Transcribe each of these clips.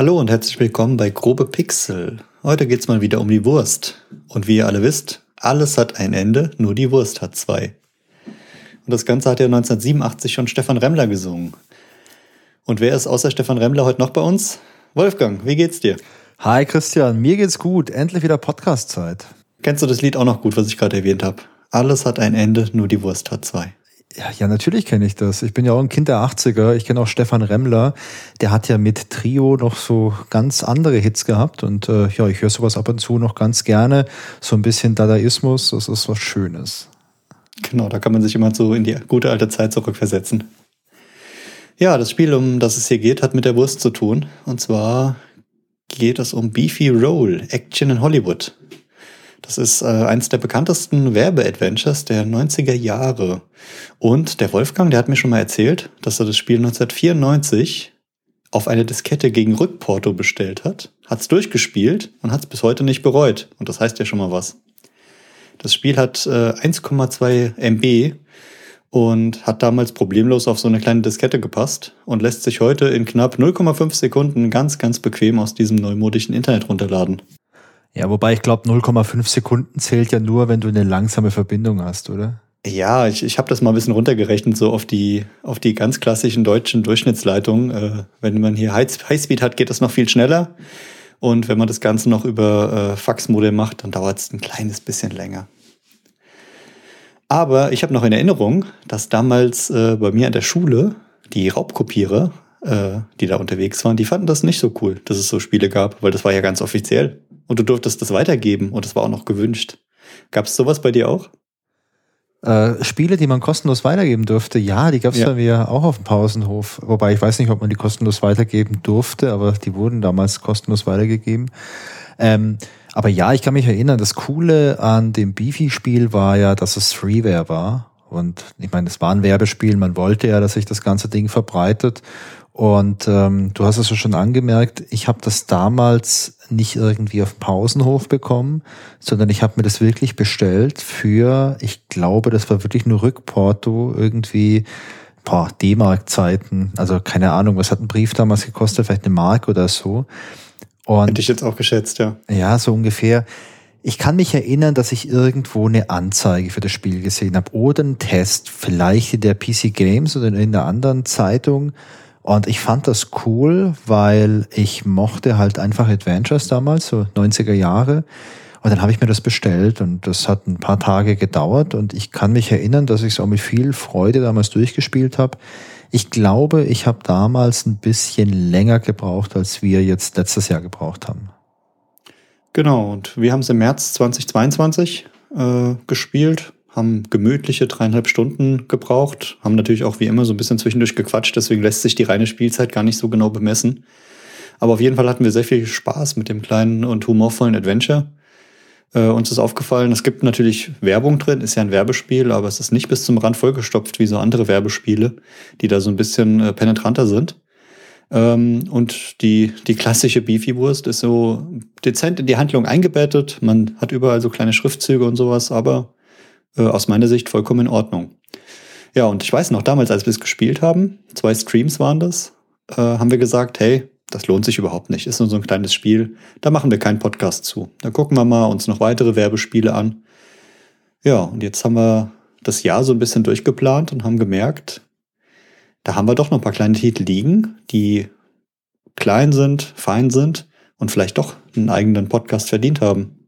Hallo und herzlich willkommen bei Grobe Pixel. Heute geht's mal wieder um die Wurst. Und wie ihr alle wisst, alles hat ein Ende, nur die Wurst hat zwei. Und das Ganze hat ja 1987 schon Stefan Remmler gesungen. Und wer ist außer Stefan Remmler heute noch bei uns? Wolfgang, wie geht's dir? Hi Christian, mir geht's gut. Endlich wieder Podcast-Zeit. Kennst du das Lied auch noch gut, was ich gerade erwähnt habe? Alles hat ein Ende, nur die Wurst hat zwei. Ja, ja, natürlich kenne ich das. Ich bin ja auch ein Kind der 80er. Ich kenne auch Stefan Remmler. Der hat ja mit Trio noch so ganz andere Hits gehabt. Und äh, ja, ich höre sowas ab und zu noch ganz gerne. So ein bisschen Dadaismus, das ist was Schönes. Genau, da kann man sich immer so in die gute alte Zeit zurückversetzen. Ja, das Spiel, um das es hier geht, hat mit der Wurst zu tun. Und zwar geht es um Beefy Roll, Action in Hollywood. Das ist äh, eines der bekanntesten Werbeadventures der 90er Jahre. Und der Wolfgang, der hat mir schon mal erzählt, dass er das Spiel 1994 auf eine Diskette gegen Rückporto bestellt hat, hat es durchgespielt und hat es bis heute nicht bereut. Und das heißt ja schon mal was. Das Spiel hat äh, 1,2 MB und hat damals problemlos auf so eine kleine Diskette gepasst und lässt sich heute in knapp 0,5 Sekunden ganz, ganz bequem aus diesem neumodischen Internet runterladen. Ja, wobei ich glaube, 0,5 Sekunden zählt ja nur, wenn du eine langsame Verbindung hast, oder? Ja, ich, ich habe das mal ein bisschen runtergerechnet, so auf die, auf die ganz klassischen deutschen Durchschnittsleitungen. Äh, wenn man hier Highspeed hat, geht das noch viel schneller. Und wenn man das Ganze noch über äh, Faxmodem macht, dann dauert es ein kleines bisschen länger. Aber ich habe noch in Erinnerung, dass damals äh, bei mir an der Schule die Raubkopierer, äh, die da unterwegs waren, die fanden das nicht so cool, dass es so Spiele gab, weil das war ja ganz offiziell. Und du durftest das weitergeben und das war auch noch gewünscht. Gab es sowas bei dir auch? Äh, Spiele, die man kostenlos weitergeben durfte, ja, die gab es ja. bei mir auch auf dem Pausenhof. Wobei ich weiß nicht, ob man die kostenlos weitergeben durfte, aber die wurden damals kostenlos weitergegeben. Ähm, aber ja, ich kann mich erinnern, das Coole an dem Beefy-Spiel war ja, dass es Freeware war. Und ich meine, es war ein Werbespiel, man wollte ja, dass sich das ganze Ding verbreitet. Und ähm, du hast es ja schon angemerkt, ich habe das damals nicht irgendwie auf Pausenhof bekommen, sondern ich habe mir das wirklich bestellt für, ich glaube, das war wirklich nur Rückporto, irgendwie boah, D-Mark-Zeiten. Also keine Ahnung, was hat ein Brief damals gekostet? Vielleicht eine Mark oder so. Und, Hätte ich jetzt auch geschätzt, ja. Ja, so ungefähr. Ich kann mich erinnern, dass ich irgendwo eine Anzeige für das Spiel gesehen habe oder einen Test, vielleicht in der PC Games oder in einer anderen Zeitung. Und ich fand das cool, weil ich mochte halt einfach Adventures damals, so 90er Jahre. Und dann habe ich mir das bestellt und das hat ein paar Tage gedauert und ich kann mich erinnern, dass ich es auch mit viel Freude damals durchgespielt habe. Ich glaube, ich habe damals ein bisschen länger gebraucht, als wir jetzt letztes Jahr gebraucht haben. Genau, und wir haben es im März 2022 äh, gespielt haben gemütliche dreieinhalb Stunden gebraucht, haben natürlich auch wie immer so ein bisschen zwischendurch gequatscht, deswegen lässt sich die reine Spielzeit gar nicht so genau bemessen. Aber auf jeden Fall hatten wir sehr viel Spaß mit dem kleinen und humorvollen Adventure. Äh, uns ist aufgefallen, es gibt natürlich Werbung drin, ist ja ein Werbespiel, aber es ist nicht bis zum Rand vollgestopft wie so andere Werbespiele, die da so ein bisschen äh, penetranter sind. Ähm, und die, die klassische Beefy-Wurst ist so dezent in die Handlung eingebettet. Man hat überall so kleine Schriftzüge und sowas, aber äh, aus meiner Sicht vollkommen in Ordnung. Ja, und ich weiß noch, damals, als wir es gespielt haben, zwei Streams waren das, äh, haben wir gesagt, hey, das lohnt sich überhaupt nicht, ist nur so ein kleines Spiel, da machen wir keinen Podcast zu. Da gucken wir mal uns noch weitere Werbespiele an. Ja, und jetzt haben wir das Jahr so ein bisschen durchgeplant und haben gemerkt, da haben wir doch noch ein paar kleine Titel liegen, die klein sind, fein sind und vielleicht doch einen eigenen Podcast verdient haben.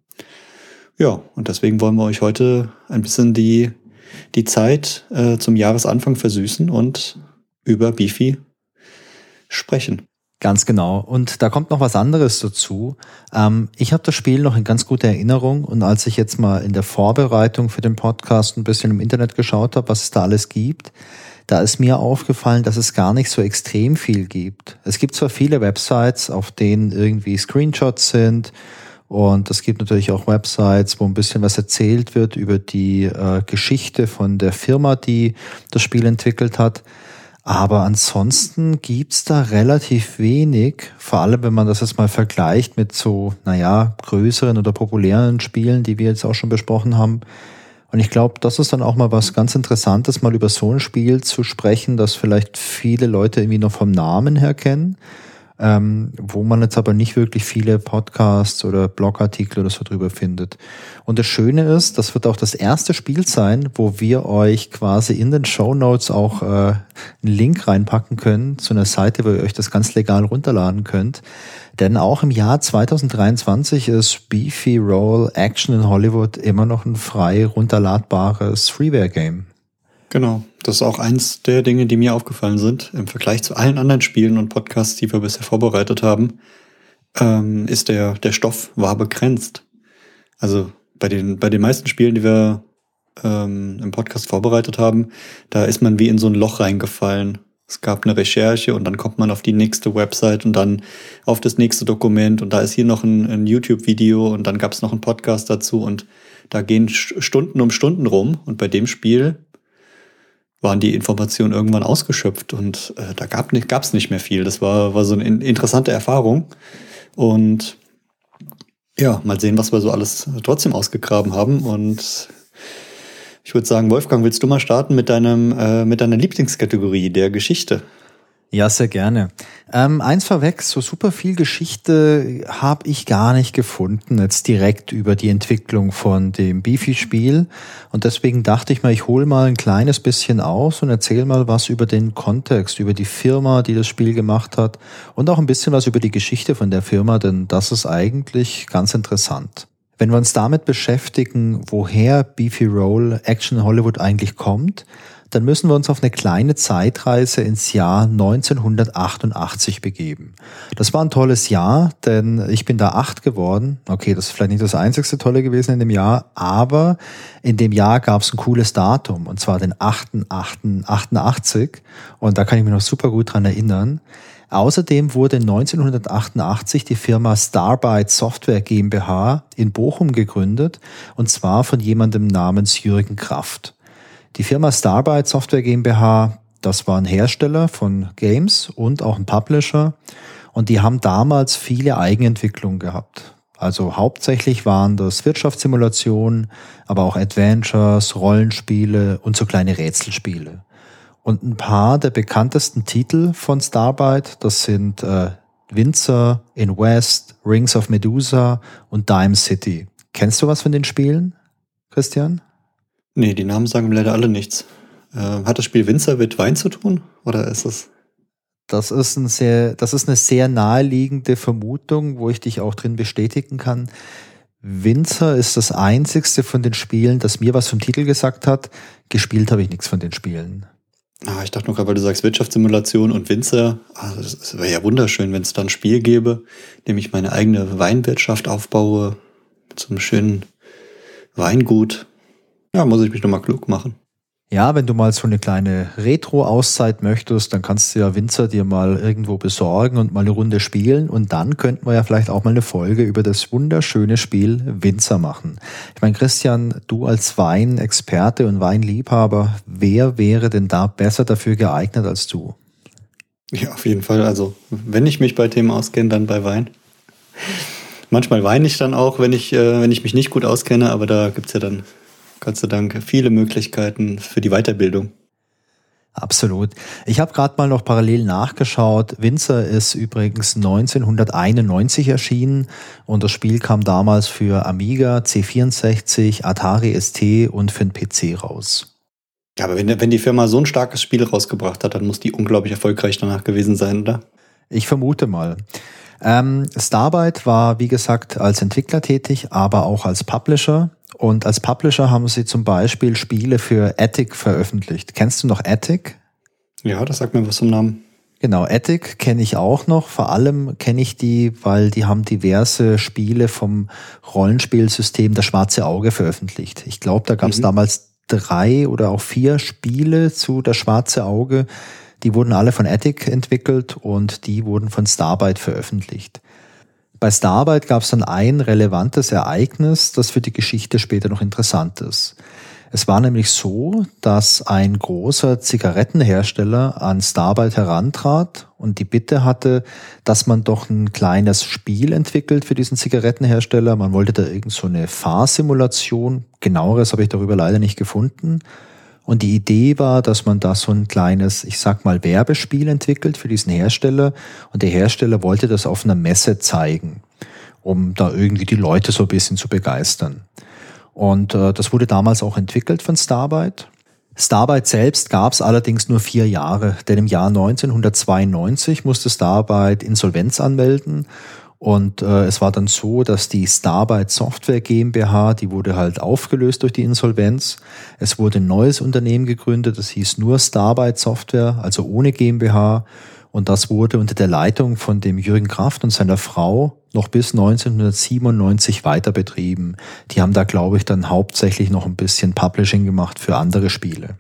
Ja, und deswegen wollen wir euch heute ein bisschen die, die Zeit äh, zum Jahresanfang versüßen und über Beefy sprechen. Ganz genau. Und da kommt noch was anderes dazu. Ähm, ich habe das Spiel noch in ganz guter Erinnerung und als ich jetzt mal in der Vorbereitung für den Podcast ein bisschen im Internet geschaut habe, was es da alles gibt, da ist mir aufgefallen, dass es gar nicht so extrem viel gibt. Es gibt zwar viele Websites, auf denen irgendwie Screenshots sind und es gibt natürlich auch Websites, wo ein bisschen was erzählt wird über die äh, Geschichte von der Firma, die das Spiel entwickelt hat. Aber ansonsten gibt's da relativ wenig, vor allem wenn man das jetzt mal vergleicht mit so, naja, größeren oder populären Spielen, die wir jetzt auch schon besprochen haben. Und ich glaube, das ist dann auch mal was ganz Interessantes, mal über so ein Spiel zu sprechen, das vielleicht viele Leute irgendwie noch vom Namen her kennen ähm, wo man jetzt aber nicht wirklich viele Podcasts oder Blogartikel oder so drüber findet. Und das Schöne ist, das wird auch das erste Spiel sein, wo wir euch quasi in den Show Notes auch äh, einen Link reinpacken können zu einer Seite, wo ihr euch das ganz legal runterladen könnt. Denn auch im Jahr 2023 ist Beefy Roll Action in Hollywood immer noch ein frei runterladbares Freeware-Game. Genau, das ist auch eins der Dinge, die mir aufgefallen sind. Im Vergleich zu allen anderen Spielen und Podcasts, die wir bisher vorbereitet haben, ähm, ist der, der Stoff war begrenzt. Also bei den, bei den meisten Spielen, die wir ähm, im Podcast vorbereitet haben, da ist man wie in so ein Loch reingefallen es gab eine Recherche und dann kommt man auf die nächste Website und dann auf das nächste Dokument und da ist hier noch ein, ein YouTube-Video und dann gab es noch einen Podcast dazu und da gehen Stunden um Stunden rum und bei dem Spiel waren die Informationen irgendwann ausgeschöpft und äh, da gab es nicht, mehr viel. Das war, war so eine interessante Erfahrung und ja, mal sehen, was wir so alles trotzdem ausgegraben haben und ich würde sagen, Wolfgang, willst du mal starten mit deinem äh, mit deiner Lieblingskategorie der Geschichte? Ja, sehr gerne. Ähm, eins vorweg, so super viel Geschichte habe ich gar nicht gefunden, jetzt direkt über die Entwicklung von dem Beefy-Spiel. Und deswegen dachte ich mal, ich hole mal ein kleines bisschen aus und erzähle mal was über den Kontext, über die Firma, die das Spiel gemacht hat und auch ein bisschen was über die Geschichte von der Firma, denn das ist eigentlich ganz interessant. Wenn wir uns damit beschäftigen, woher Beefy Roll Action Hollywood eigentlich kommt, dann müssen wir uns auf eine kleine Zeitreise ins Jahr 1988 begeben. Das war ein tolles Jahr, denn ich bin da acht geworden. Okay, das ist vielleicht nicht das einzigste Tolle gewesen in dem Jahr, aber in dem Jahr gab es ein cooles Datum, und zwar den 8.8.88. Und da kann ich mich noch super gut dran erinnern. Außerdem wurde 1988 die Firma Starbyte Software GmbH in Bochum gegründet, und zwar von jemandem namens Jürgen Kraft. Die Firma Starbyte Software GmbH, das war ein Hersteller von Games und auch ein Publisher, und die haben damals viele Eigenentwicklungen gehabt. Also hauptsächlich waren das Wirtschaftssimulationen, aber auch Adventures, Rollenspiele und so kleine Rätselspiele. Und ein paar der bekanntesten Titel von Starbyte, das sind äh, Windsor, In West, Rings of Medusa und Dime City. Kennst du was von den Spielen, Christian? Nee, die Namen sagen mir leider alle nichts. Äh, hat das Spiel Windsor mit Wein zu tun? Oder ist es? Das ist, ein sehr, das ist eine sehr naheliegende Vermutung, wo ich dich auch drin bestätigen kann. Windsor ist das einzigste von den Spielen, das mir was vom Titel gesagt hat. Gespielt habe ich nichts von den Spielen. Ah, ich dachte nur gerade, weil du sagst Wirtschaftssimulation und Winzer. Ah, das wäre ja wunderschön, wenn es dann ein Spiel gäbe, in dem ich meine eigene Weinwirtschaft aufbaue, mit so einem schönen Weingut. Ja, muss ich mich nochmal klug machen. Ja, wenn du mal so eine kleine Retro-Auszeit möchtest, dann kannst du ja Winzer dir mal irgendwo besorgen und mal eine Runde spielen. Und dann könnten wir ja vielleicht auch mal eine Folge über das wunderschöne Spiel Winzer machen. Ich meine, Christian, du als Weinexperte und Weinliebhaber, wer wäre denn da besser dafür geeignet als du? Ja, auf jeden Fall. Also, wenn ich mich bei Themen auskenne, dann bei Wein. Manchmal weine ich dann auch, wenn ich, äh, wenn ich mich nicht gut auskenne, aber da gibt's ja dann Gott sei Dank viele Möglichkeiten für die Weiterbildung. Absolut. Ich habe gerade mal noch parallel nachgeschaut. Winzer ist übrigens 1991 erschienen und das Spiel kam damals für Amiga, C64, Atari ST und für den PC raus. Ja, aber wenn, wenn die Firma so ein starkes Spiel rausgebracht hat, dann muss die unglaublich erfolgreich danach gewesen sein, oder? Ich vermute mal. Ähm, Starbyte war, wie gesagt, als Entwickler tätig, aber auch als Publisher. Und als Publisher haben sie zum Beispiel Spiele für Attic veröffentlicht. Kennst du noch Attic? Ja, das sagt mir was zum Namen. Genau, Attic kenne ich auch noch. Vor allem kenne ich die, weil die haben diverse Spiele vom Rollenspielsystem Das Schwarze Auge veröffentlicht. Ich glaube, da gab es mhm. damals drei oder auch vier Spiele zu Das Schwarze Auge. Die wurden alle von Attic entwickelt und die wurden von Starbyte veröffentlicht. Bei Starbyte gab es dann ein relevantes Ereignis, das für die Geschichte später noch interessant ist. Es war nämlich so, dass ein großer Zigarettenhersteller an Starbyte herantrat und die Bitte hatte, dass man doch ein kleines Spiel entwickelt für diesen Zigarettenhersteller. Man wollte da irgend so eine Fahrsimulation. Genaueres habe ich darüber leider nicht gefunden. Und die Idee war, dass man da so ein kleines, ich sag mal, Werbespiel entwickelt für diesen Hersteller. Und der Hersteller wollte das auf einer Messe zeigen, um da irgendwie die Leute so ein bisschen zu begeistern. Und äh, das wurde damals auch entwickelt von Starbyte. Starbyte selbst gab es allerdings nur vier Jahre, denn im Jahr 1992 musste Starbyte Insolvenz anmelden und äh, es war dann so, dass die Starbyte Software GmbH, die wurde halt aufgelöst durch die Insolvenz. Es wurde ein neues Unternehmen gegründet, das hieß nur Starbyte Software, also ohne GmbH. Und das wurde unter der Leitung von dem Jürgen Kraft und seiner Frau noch bis 1997 weiter betrieben. Die haben da, glaube ich, dann hauptsächlich noch ein bisschen Publishing gemacht für andere Spiele.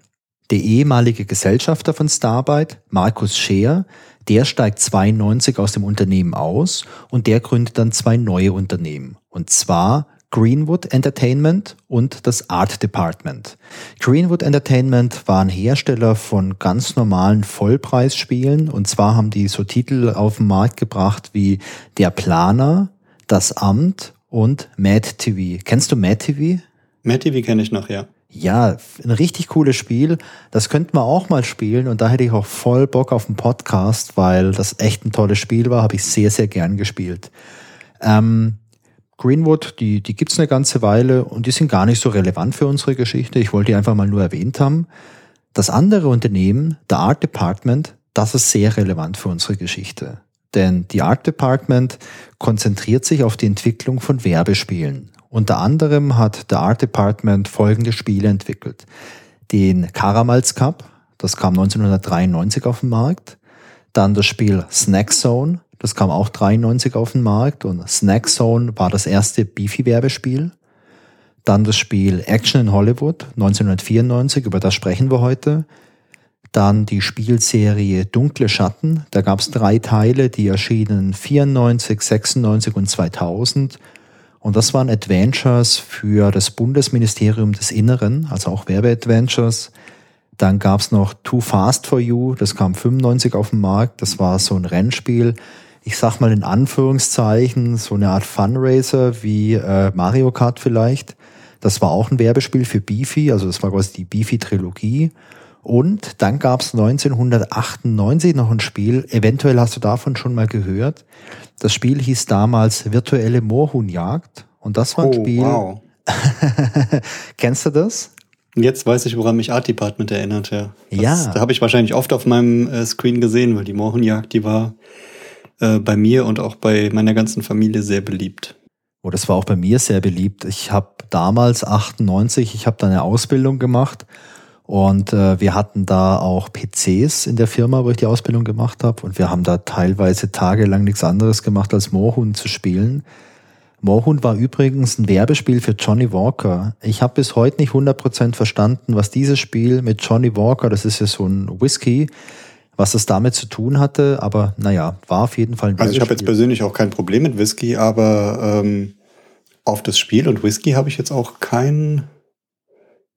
Der ehemalige Gesellschafter von Starbyte, Markus Scheer, der steigt 92 aus dem Unternehmen aus und der gründet dann zwei neue Unternehmen. Und zwar Greenwood Entertainment und das Art Department. Greenwood Entertainment war ein Hersteller von ganz normalen Vollpreisspielen und zwar haben die so Titel auf den Markt gebracht wie Der Planer, Das Amt und Mad TV. Kennst du Mad TV? Mad TV kenne ich noch, ja. Ja, ein richtig cooles Spiel. Das könnten wir auch mal spielen und da hätte ich auch voll Bock auf einen Podcast, weil das echt ein tolles Spiel war, habe ich sehr, sehr gern gespielt. Ähm, Greenwood, die, die gibt's eine ganze Weile und die sind gar nicht so relevant für unsere Geschichte. Ich wollte die einfach mal nur erwähnt haben. Das andere Unternehmen, der Art Department, das ist sehr relevant für unsere Geschichte. Denn die Art Department konzentriert sich auf die Entwicklung von Werbespielen. Unter anderem hat der Art Department folgende Spiele entwickelt. Den Karamals Cup, das kam 1993 auf den Markt. Dann das Spiel Snack Zone, das kam auch 93 auf den Markt und Snack Zone war das erste Beefy-Werbespiel. Dann das Spiel Action in Hollywood 1994, über das sprechen wir heute. Dann die Spielserie Dunkle Schatten, da gab es drei Teile, die erschienen 94, 96 und 2000 und das waren Adventures für das Bundesministerium des Inneren, also auch Werbeadventures. Dann gab's noch Too Fast for You, das kam 95 auf den Markt. Das war so ein Rennspiel. Ich sag mal in Anführungszeichen, so eine Art Funracer wie äh, Mario Kart vielleicht. Das war auch ein Werbespiel für Beefy, also das war quasi die Beefy-Trilogie. Und dann gab's 1998 noch ein Spiel, eventuell hast du davon schon mal gehört. Das Spiel hieß damals Virtuelle Moorhuhnjagd. Und das war ein oh, Spiel. Wow. Kennst du das? Jetzt weiß ich, woran mich Art Department erinnert, ja. Das, ja. Da habe ich wahrscheinlich oft auf meinem äh, Screen gesehen, weil die Moorhuhnjagd, die war äh, bei mir und auch bei meiner ganzen Familie sehr beliebt. Oh, das war auch bei mir sehr beliebt. Ich habe damals 98, ich habe da eine Ausbildung gemacht und äh, wir hatten da auch PCs in der Firma, wo ich die Ausbildung gemacht habe. Und wir haben da teilweise tagelang nichts anderes gemacht, als Moorhuhn zu spielen. Moorhuhn war übrigens ein Werbespiel für Johnny Walker. Ich habe bis heute nicht 100% verstanden, was dieses Spiel mit Johnny Walker, das ist ja so ein Whisky, was das damit zu tun hatte. Aber naja, war auf jeden Fall ein Also ich habe jetzt persönlich auch kein Problem mit Whisky, aber ähm, auf das Spiel und Whisky habe ich jetzt auch kein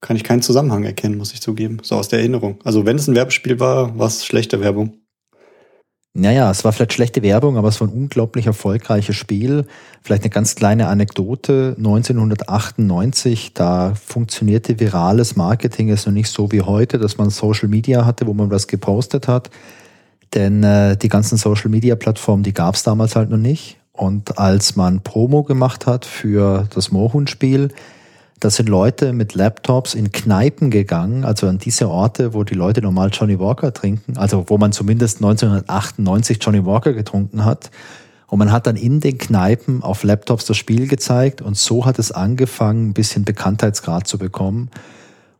kann ich keinen Zusammenhang erkennen, muss ich zugeben. So aus der Erinnerung. Also wenn es ein Werbespiel war, war es schlechte Werbung. Naja, es war vielleicht schlechte Werbung, aber es war ein unglaublich erfolgreiches Spiel. Vielleicht eine ganz kleine Anekdote. 1998, da funktionierte virales Marketing jetzt noch nicht so wie heute, dass man Social Media hatte, wo man was gepostet hat. Denn äh, die ganzen Social Media Plattformen, die gab es damals halt noch nicht. Und als man Promo gemacht hat für das Moorhuhn-Spiel, da sind Leute mit Laptops in Kneipen gegangen, also an diese Orte, wo die Leute normal Johnny Walker trinken, also wo man zumindest 1998 Johnny Walker getrunken hat. Und man hat dann in den Kneipen auf Laptops das Spiel gezeigt und so hat es angefangen, ein bisschen Bekanntheitsgrad zu bekommen.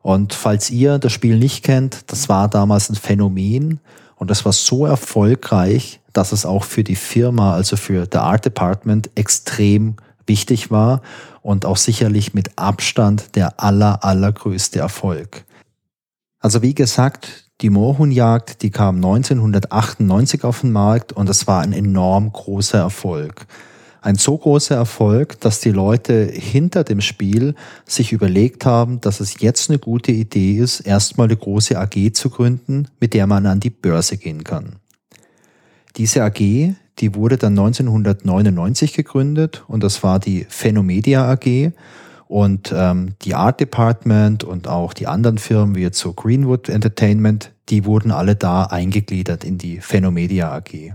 Und falls ihr das Spiel nicht kennt, das war damals ein Phänomen und das war so erfolgreich, dass es auch für die Firma, also für The Art Department, extrem wichtig war und auch sicherlich mit Abstand der aller, allergrößte Erfolg. Also wie gesagt, die Moorhuhnjagd, die kam 1998 auf den Markt und es war ein enorm großer Erfolg. Ein so großer Erfolg, dass die Leute hinter dem Spiel sich überlegt haben, dass es jetzt eine gute Idee ist, erstmal eine große AG zu gründen, mit der man an die Börse gehen kann. Diese AG, die wurde dann 1999 gegründet und das war die Phenomedia AG. Und ähm, die Art Department und auch die anderen Firmen wie jetzt so Greenwood Entertainment, die wurden alle da eingegliedert in die Phenomedia AG.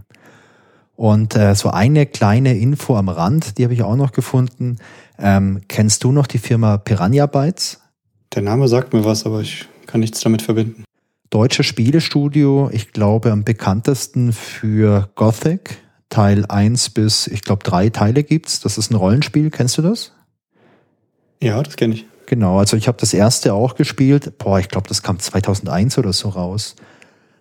Und äh, so eine kleine Info am Rand, die habe ich auch noch gefunden. Ähm, kennst du noch die Firma Piranha Bytes? Der Name sagt mir was, aber ich kann nichts damit verbinden. Deutsches Spielestudio, ich glaube am bekanntesten für Gothic. Teil 1 bis, ich glaube, drei Teile gibt's. Das ist ein Rollenspiel. Kennst du das? Ja, das kenne ich. Genau, also ich habe das erste auch gespielt. Boah, ich glaube, das kam 2001 oder so raus.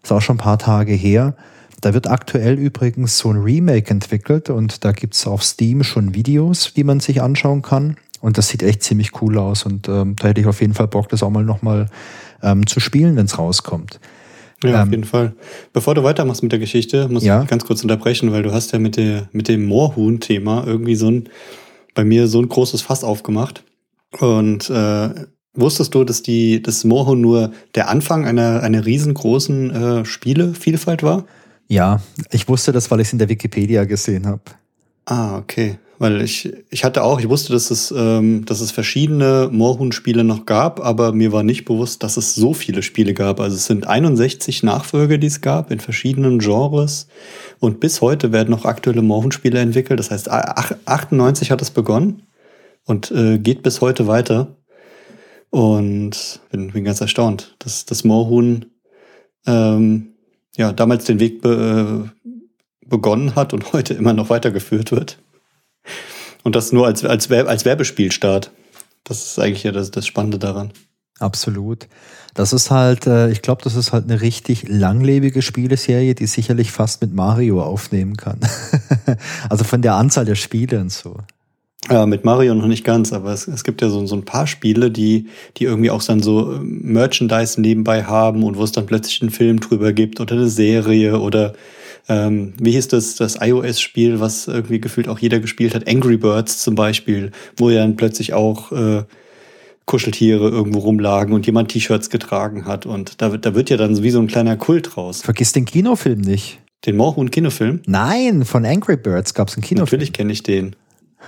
Ist auch schon ein paar Tage her. Da wird aktuell übrigens so ein Remake entwickelt und da gibt's auf Steam schon Videos, die man sich anschauen kann. Und das sieht echt ziemlich cool aus und ähm, da hätte ich auf jeden Fall Bock, das auch mal nochmal ähm, zu spielen, wenn's rauskommt. Ja, ähm, auf jeden Fall. Bevor du weitermachst mit der Geschichte, muss ja? ich ganz kurz unterbrechen, weil du hast ja mit, der, mit dem Moorhuhn-Thema irgendwie so ein, bei mir so ein großes Fass aufgemacht. Und äh, wusstest du, dass die das Moorhuhn nur der Anfang einer, einer riesengroßen äh, Spielevielfalt war? Ja, ich wusste das, weil ich es in der Wikipedia gesehen habe. Ah, okay. Weil ich, ich hatte auch, ich wusste, dass es, ähm, dass es verschiedene Moorhuhn-Spiele noch gab, aber mir war nicht bewusst, dass es so viele Spiele gab. Also es sind 61 Nachfolger, die es gab in verschiedenen Genres. Und bis heute werden noch aktuelle Moorhuhn-Spiele entwickelt. Das heißt, 98 hat es begonnen und äh, geht bis heute weiter. Und bin, bin ganz erstaunt, dass das Moorhuhn ähm, ja damals den Weg be, äh, begonnen hat und heute immer noch weitergeführt wird. Und das nur als, als, als Werbespielstart. Das ist eigentlich ja das, das Spannende daran. Absolut. Das ist halt, äh, ich glaube, das ist halt eine richtig langlebige Spieleserie, die sicherlich fast mit Mario aufnehmen kann. also von der Anzahl der Spiele und so. Ja, mit Mario noch nicht ganz, aber es, es gibt ja so, so ein paar Spiele, die, die irgendwie auch dann so ähm, Merchandise nebenbei haben und wo es dann plötzlich einen Film drüber gibt oder eine Serie oder ähm, wie hieß das, das iOS-Spiel, was irgendwie gefühlt auch jeder gespielt hat, Angry Birds zum Beispiel, wo ja dann plötzlich auch äh, Kuscheltiere irgendwo rumlagen und jemand T-Shirts getragen hat. Und da, da wird ja dann wie so ein kleiner Kult raus. Vergiss den Kinofilm nicht. Den Moorhuhn-Kinofilm? Nein, von Angry Birds gab es einen Kinofilm. Natürlich kenne ich den.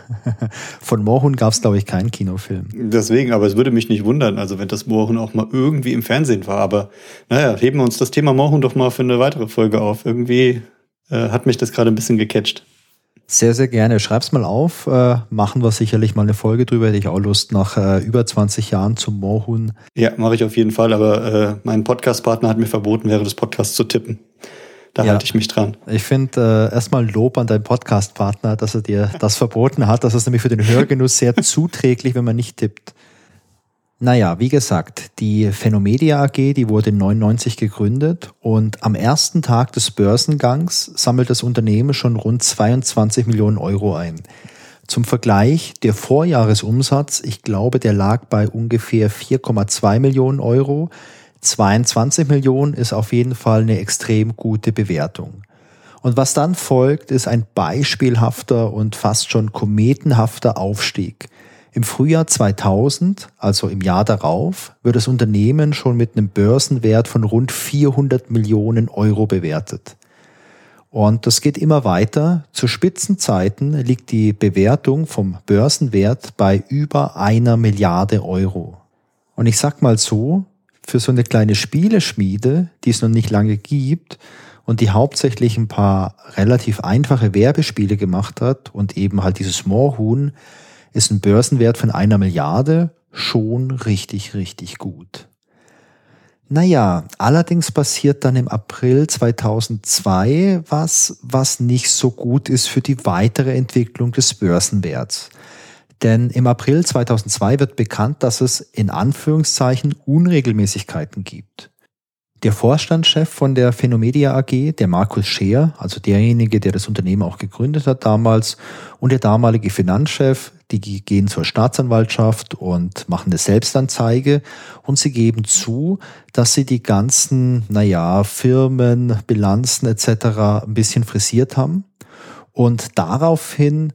Von Moorhuhn gab es, glaube ich, keinen Kinofilm. Deswegen, aber es würde mich nicht wundern, also wenn das Moorhuhn auch mal irgendwie im Fernsehen war. Aber naja, heben wir uns das Thema Moorhuhn doch mal für eine weitere Folge auf. Irgendwie äh, hat mich das gerade ein bisschen gecatcht. Sehr, sehr gerne. Schreib's mal auf. Äh, machen wir sicherlich mal eine Folge drüber. Hätte ich auch Lust nach äh, über 20 Jahren zum Moorhuhn. Ja, mache ich auf jeden Fall. Aber äh, mein Podcast-Partner hat mir verboten, während des Podcasts zu tippen. Da ja. halte ich mich dran. Ich finde äh, erstmal Lob an deinen Podcast-Partner, dass er dir das verboten hat. Das ist nämlich für den Hörgenuss sehr zuträglich, wenn man nicht tippt. Naja, wie gesagt, die Phenomedia AG, die wurde 99 gegründet und am ersten Tag des Börsengangs sammelt das Unternehmen schon rund 22 Millionen Euro ein. Zum Vergleich, der Vorjahresumsatz, ich glaube, der lag bei ungefähr 4,2 Millionen Euro. 22 Millionen ist auf jeden Fall eine extrem gute Bewertung. Und was dann folgt, ist ein beispielhafter und fast schon kometenhafter Aufstieg. Im Frühjahr 2000, also im Jahr darauf, wird das Unternehmen schon mit einem Börsenwert von rund 400 Millionen Euro bewertet. Und das geht immer weiter. Zu Spitzenzeiten liegt die Bewertung vom Börsenwert bei über einer Milliarde Euro. Und ich sag mal so, für so eine kleine Spieleschmiede, die es noch nicht lange gibt und die hauptsächlich ein paar relativ einfache Werbespiele gemacht hat und eben halt dieses Moorhuhn, ist ein Börsenwert von einer Milliarde schon richtig, richtig gut. Naja, allerdings passiert dann im April 2002 was, was nicht so gut ist für die weitere Entwicklung des Börsenwerts. Denn im April 2002 wird bekannt, dass es in Anführungszeichen Unregelmäßigkeiten gibt. Der Vorstandschef von der Phenomedia AG, der Markus Scheer, also derjenige, der das Unternehmen auch gegründet hat damals, und der damalige Finanzchef, die gehen zur Staatsanwaltschaft und machen eine Selbstanzeige und sie geben zu, dass sie die ganzen, naja, Firmen, Bilanzen etc. ein bisschen frisiert haben und daraufhin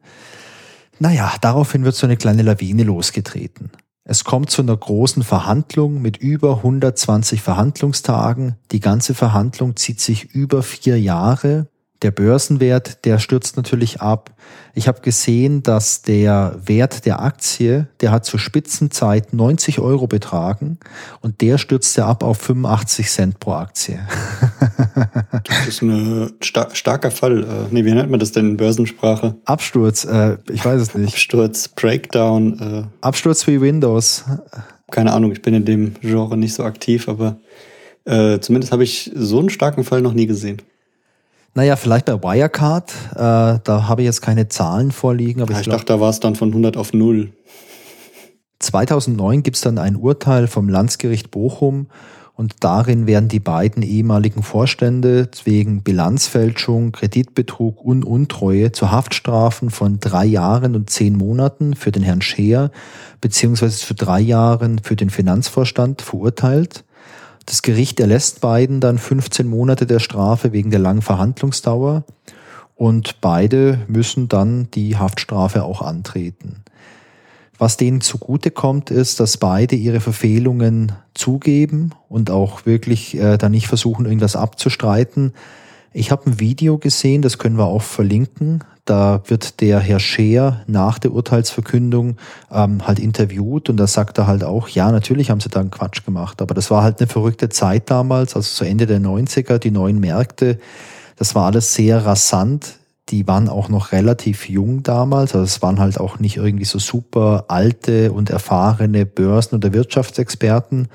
naja, daraufhin wird so eine kleine Lawine losgetreten. Es kommt zu einer großen Verhandlung mit über 120 Verhandlungstagen. Die ganze Verhandlung zieht sich über vier Jahre. Der Börsenwert, der stürzt natürlich ab. Ich habe gesehen, dass der Wert der Aktie, der hat zur Spitzenzeit 90 Euro betragen und der stürzt ja ab auf 85 Cent pro Aktie. das ist ein star starker Fall. Äh, nee, wie nennt man das denn in Börsensprache? Absturz, äh, ich weiß es nicht. Absturz, Breakdown. Äh, Absturz wie Windows. Keine Ahnung, ich bin in dem Genre nicht so aktiv, aber äh, zumindest habe ich so einen starken Fall noch nie gesehen. Naja, vielleicht bei Wirecard. Äh, da habe ich jetzt keine Zahlen vorliegen. Aber ja, ich, ich dachte, da war es dann von 100 auf 0. 2009 gibt es dann ein Urteil vom Landsgericht Bochum und darin werden die beiden ehemaligen Vorstände wegen Bilanzfälschung, Kreditbetrug und Untreue zu Haftstrafen von drei Jahren und zehn Monaten für den Herrn Scheer beziehungsweise zu drei Jahren für den Finanzvorstand verurteilt. Das Gericht erlässt beiden dann 15 Monate der Strafe wegen der langen Verhandlungsdauer und beide müssen dann die Haftstrafe auch antreten. Was denen zugute kommt, ist, dass beide ihre Verfehlungen zugeben und auch wirklich äh, da nicht versuchen, irgendwas abzustreiten. Ich habe ein Video gesehen, das können wir auch verlinken. Da wird der Herr Scheer nach der Urteilsverkündung ähm, halt interviewt und da sagt er halt auch, ja, natürlich haben sie da einen Quatsch gemacht, aber das war halt eine verrückte Zeit damals, also zu Ende der 90er, die neuen Märkte, das war alles sehr rasant. Die waren auch noch relativ jung damals, also es waren halt auch nicht irgendwie so super alte und erfahrene Börsen- oder Wirtschaftsexperten.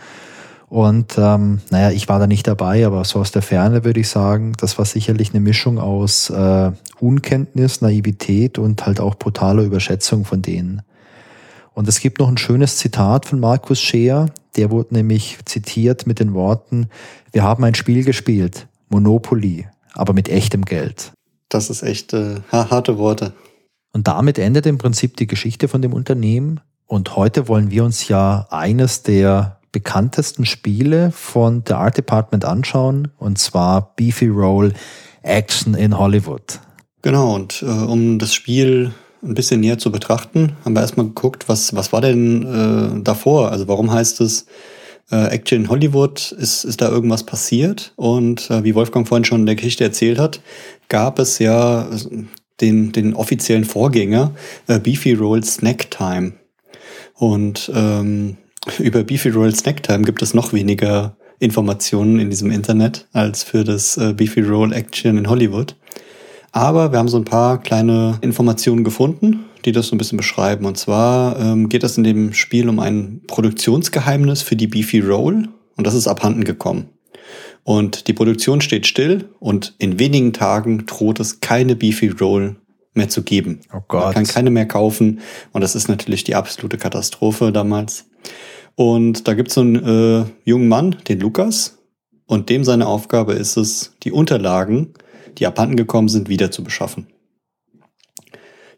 Und ähm, naja, ich war da nicht dabei, aber so aus der Ferne würde ich sagen, das war sicherlich eine Mischung aus äh, Unkenntnis, Naivität und halt auch brutaler Überschätzung von denen. Und es gibt noch ein schönes Zitat von Markus Scheer, der wurde nämlich zitiert mit den Worten, wir haben ein Spiel gespielt, Monopoly, aber mit echtem Geld. Das ist echt äh, harte Worte. Und damit endet im Prinzip die Geschichte von dem Unternehmen. Und heute wollen wir uns ja eines der bekanntesten Spiele von The Art Department anschauen, und zwar Beefy Roll Action in Hollywood. Genau, und äh, um das Spiel ein bisschen näher zu betrachten, haben wir erstmal geguckt, was, was war denn äh, davor? Also warum heißt es äh, Action in Hollywood? Ist, ist da irgendwas passiert? Und äh, wie Wolfgang vorhin schon in der Geschichte erzählt hat, gab es ja den, den offiziellen Vorgänger äh, Beefy Roll Snack Time. Und ähm, über Beefy Roll Snack Time gibt es noch weniger Informationen in diesem Internet als für das äh, Beefy Roll Action in Hollywood. Aber wir haben so ein paar kleine Informationen gefunden, die das so ein bisschen beschreiben. Und zwar ähm, geht es in dem Spiel um ein Produktionsgeheimnis für die Beefy Roll und das ist abhanden gekommen. Und die Produktion steht still und in wenigen Tagen droht es keine Beefy Roll mehr zu geben. Oh Gott. Man kann keine mehr kaufen und das ist natürlich die absolute Katastrophe damals. Und da gibt es so einen äh, jungen Mann, den Lukas, und dem seine Aufgabe ist es, die Unterlagen, die abhanden gekommen sind, wieder zu beschaffen.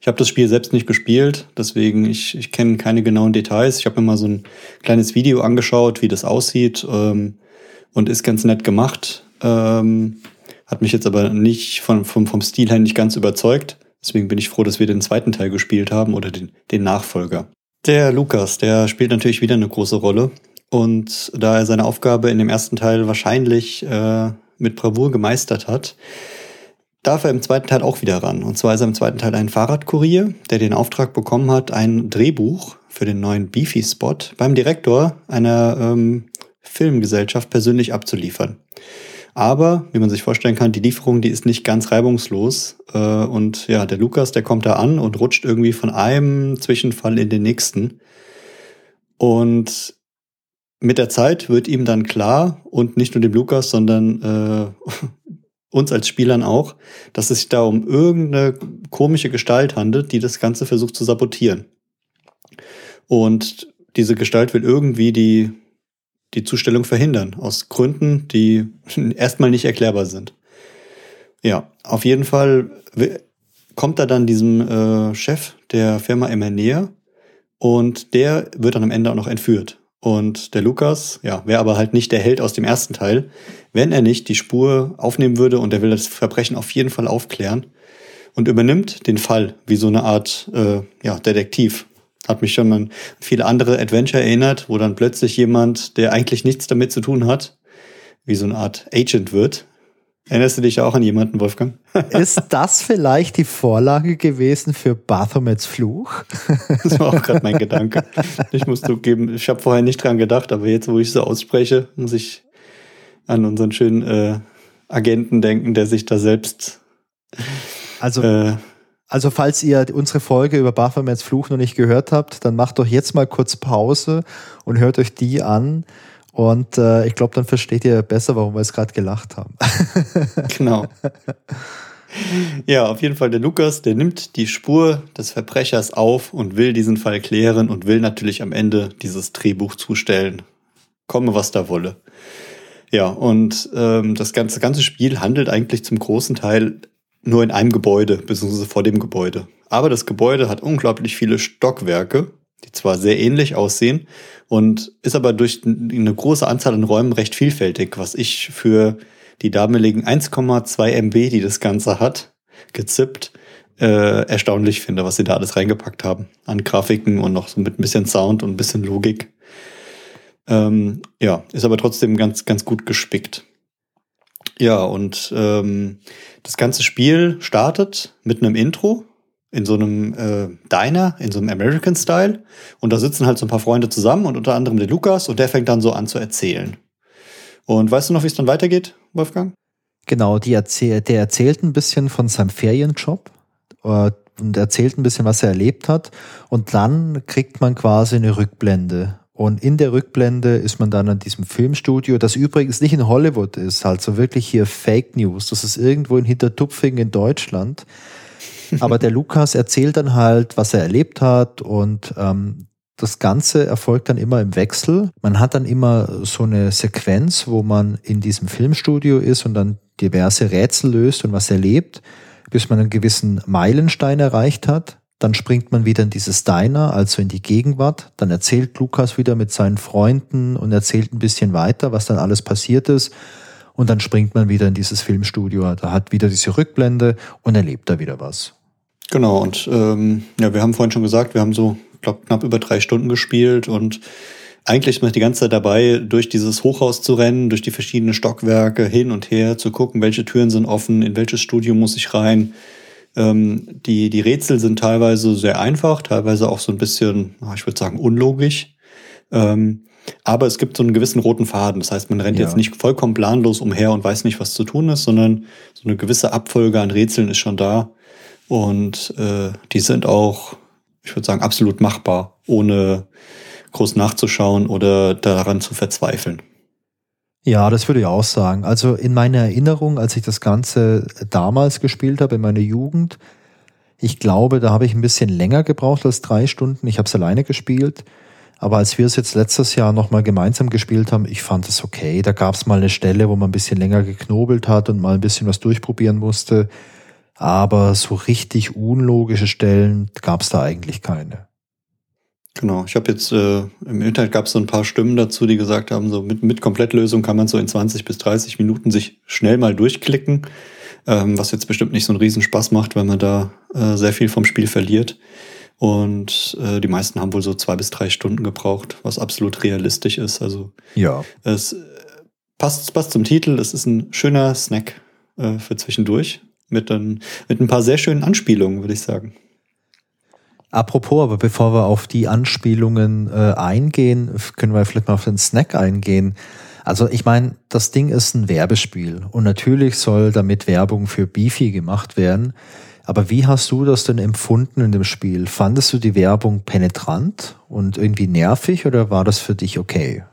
Ich habe das Spiel selbst nicht gespielt, deswegen ich, ich kenne keine genauen Details. Ich habe mir mal so ein kleines Video angeschaut, wie das aussieht ähm, und ist ganz nett gemacht. Ähm, hat mich jetzt aber nicht von, vom, vom Stil her nicht ganz überzeugt. Deswegen bin ich froh, dass wir den zweiten Teil gespielt haben oder den, den Nachfolger. Der Lukas, der spielt natürlich wieder eine große Rolle. Und da er seine Aufgabe in dem ersten Teil wahrscheinlich äh, mit Bravour gemeistert hat, darf er im zweiten Teil auch wieder ran. Und zwar ist er im zweiten Teil ein Fahrradkurier, der den Auftrag bekommen hat, ein Drehbuch für den neuen Beefy-Spot beim Direktor einer ähm, Filmgesellschaft persönlich abzuliefern. Aber, wie man sich vorstellen kann, die Lieferung, die ist nicht ganz reibungslos. Äh, und ja, der Lukas, der kommt da an und rutscht irgendwie von einem Zwischenfall in den nächsten. Und mit der Zeit wird ihm dann klar, und nicht nur dem Lukas, sondern äh, uns als Spielern auch, dass es sich da um irgendeine komische Gestalt handelt, die das Ganze versucht zu sabotieren. Und diese Gestalt will irgendwie die die Zustellung verhindern, aus Gründen, die erstmal nicht erklärbar sind. Ja, auf jeden Fall kommt er dann diesem äh, Chef der Firma immer näher und der wird dann am Ende auch noch entführt. Und der Lukas, ja, wäre aber halt nicht der Held aus dem ersten Teil, wenn er nicht die Spur aufnehmen würde und er will das Verbrechen auf jeden Fall aufklären und übernimmt den Fall wie so eine Art äh, ja, Detektiv hat mich schon an viele andere Adventure erinnert, wo dann plötzlich jemand, der eigentlich nichts damit zu tun hat, wie so eine Art Agent wird Erinnerst du dich auch an jemanden, Wolfgang? Ist das vielleicht die Vorlage gewesen für Baphomets Fluch? Das war auch gerade mein Gedanke. Ich muss zugeben, ich habe vorher nicht dran gedacht, aber jetzt, wo ich so ausspreche, muss ich an unseren schönen äh, Agenten denken, der sich da selbst. Also, äh, also falls ihr unsere Folge über Baphomets Fluch noch nicht gehört habt, dann macht doch jetzt mal kurz Pause und hört euch die an. Und äh, ich glaube, dann versteht ihr besser, warum wir es gerade gelacht haben. genau. Ja, auf jeden Fall der Lukas, der nimmt die Spur des Verbrechers auf und will diesen Fall klären und will natürlich am Ende dieses Drehbuch zustellen. Komme, was da wolle. Ja, und ähm, das ganze, ganze Spiel handelt eigentlich zum großen Teil nur in einem Gebäude, beziehungsweise vor dem Gebäude. Aber das Gebäude hat unglaublich viele Stockwerke, die zwar sehr ähnlich aussehen und ist aber durch eine große Anzahl an Räumen recht vielfältig, was ich für die damaligen 1,2 MB, die das Ganze hat, gezippt, äh, erstaunlich finde, was sie da alles reingepackt haben an Grafiken und noch so mit ein bisschen Sound und ein bisschen Logik. Ähm, ja, ist aber trotzdem ganz, ganz gut gespickt. Ja, und ähm, das ganze Spiel startet mit einem Intro in so einem äh, Diner, in so einem American Style. Und da sitzen halt so ein paar Freunde zusammen und unter anderem der Lukas und der fängt dann so an zu erzählen. Und weißt du noch, wie es dann weitergeht, Wolfgang? Genau, die erzähl der erzählt ein bisschen von seinem Ferienjob äh, und erzählt ein bisschen, was er erlebt hat. Und dann kriegt man quasi eine Rückblende. Und in der Rückblende ist man dann an diesem Filmstudio, das übrigens nicht in Hollywood ist, also wirklich hier Fake News. Das ist irgendwo in Hintertupfingen in Deutschland. Aber der Lukas erzählt dann halt, was er erlebt hat und ähm, das Ganze erfolgt dann immer im Wechsel. Man hat dann immer so eine Sequenz, wo man in diesem Filmstudio ist und dann diverse Rätsel löst und was erlebt, bis man einen gewissen Meilenstein erreicht hat. Dann springt man wieder in dieses Diner, also in die Gegenwart. Dann erzählt Lukas wieder mit seinen Freunden und erzählt ein bisschen weiter, was dann alles passiert ist. Und dann springt man wieder in dieses Filmstudio. Da hat wieder diese Rückblende und erlebt da wieder was. Genau, und ähm, ja, wir haben vorhin schon gesagt, wir haben so, glaube knapp über drei Stunden gespielt und eigentlich ist man die ganze Zeit dabei, durch dieses Hochhaus zu rennen, durch die verschiedenen Stockwerke hin und her, zu gucken, welche Türen sind offen, in welches Studio muss ich rein. Ähm, die, die Rätsel sind teilweise sehr einfach, teilweise auch so ein bisschen, ich würde sagen, unlogisch. Ähm, aber es gibt so einen gewissen roten Faden. Das heißt, man rennt ja. jetzt nicht vollkommen planlos umher und weiß nicht, was zu tun ist, sondern so eine gewisse Abfolge an Rätseln ist schon da. Und äh, die sind auch, ich würde sagen, absolut machbar, ohne groß nachzuschauen oder daran zu verzweifeln. Ja, das würde ich auch sagen. Also in meiner Erinnerung, als ich das Ganze damals gespielt habe, in meiner Jugend, ich glaube, da habe ich ein bisschen länger gebraucht als drei Stunden. Ich habe es alleine gespielt. Aber als wir es jetzt letztes Jahr nochmal gemeinsam gespielt haben, ich fand es okay. Da gab es mal eine Stelle, wo man ein bisschen länger geknobelt hat und mal ein bisschen was durchprobieren musste aber so richtig unlogische Stellen gab es da eigentlich keine. Genau, ich habe jetzt äh, im Internet gab es so ein paar Stimmen dazu, die gesagt haben, so mit, mit Komplettlösung kann man so in 20 bis 30 Minuten sich schnell mal durchklicken, ähm, was jetzt bestimmt nicht so einen Riesenspaß macht, weil man da äh, sehr viel vom Spiel verliert. Und äh, die meisten haben wohl so zwei bis drei Stunden gebraucht, was absolut realistisch ist. Also ja. es äh, passt, passt zum Titel, es ist ein schöner Snack äh, für zwischendurch mit ein, mit ein paar sehr schönen Anspielungen, würde ich sagen. Apropos, aber bevor wir auf die Anspielungen äh, eingehen, können wir vielleicht mal auf den Snack eingehen. Also ich meine, das Ding ist ein Werbespiel und natürlich soll damit Werbung für Beefy gemacht werden. Aber wie hast du das denn empfunden in dem Spiel? Fandest du die Werbung penetrant und irgendwie nervig oder war das für dich okay?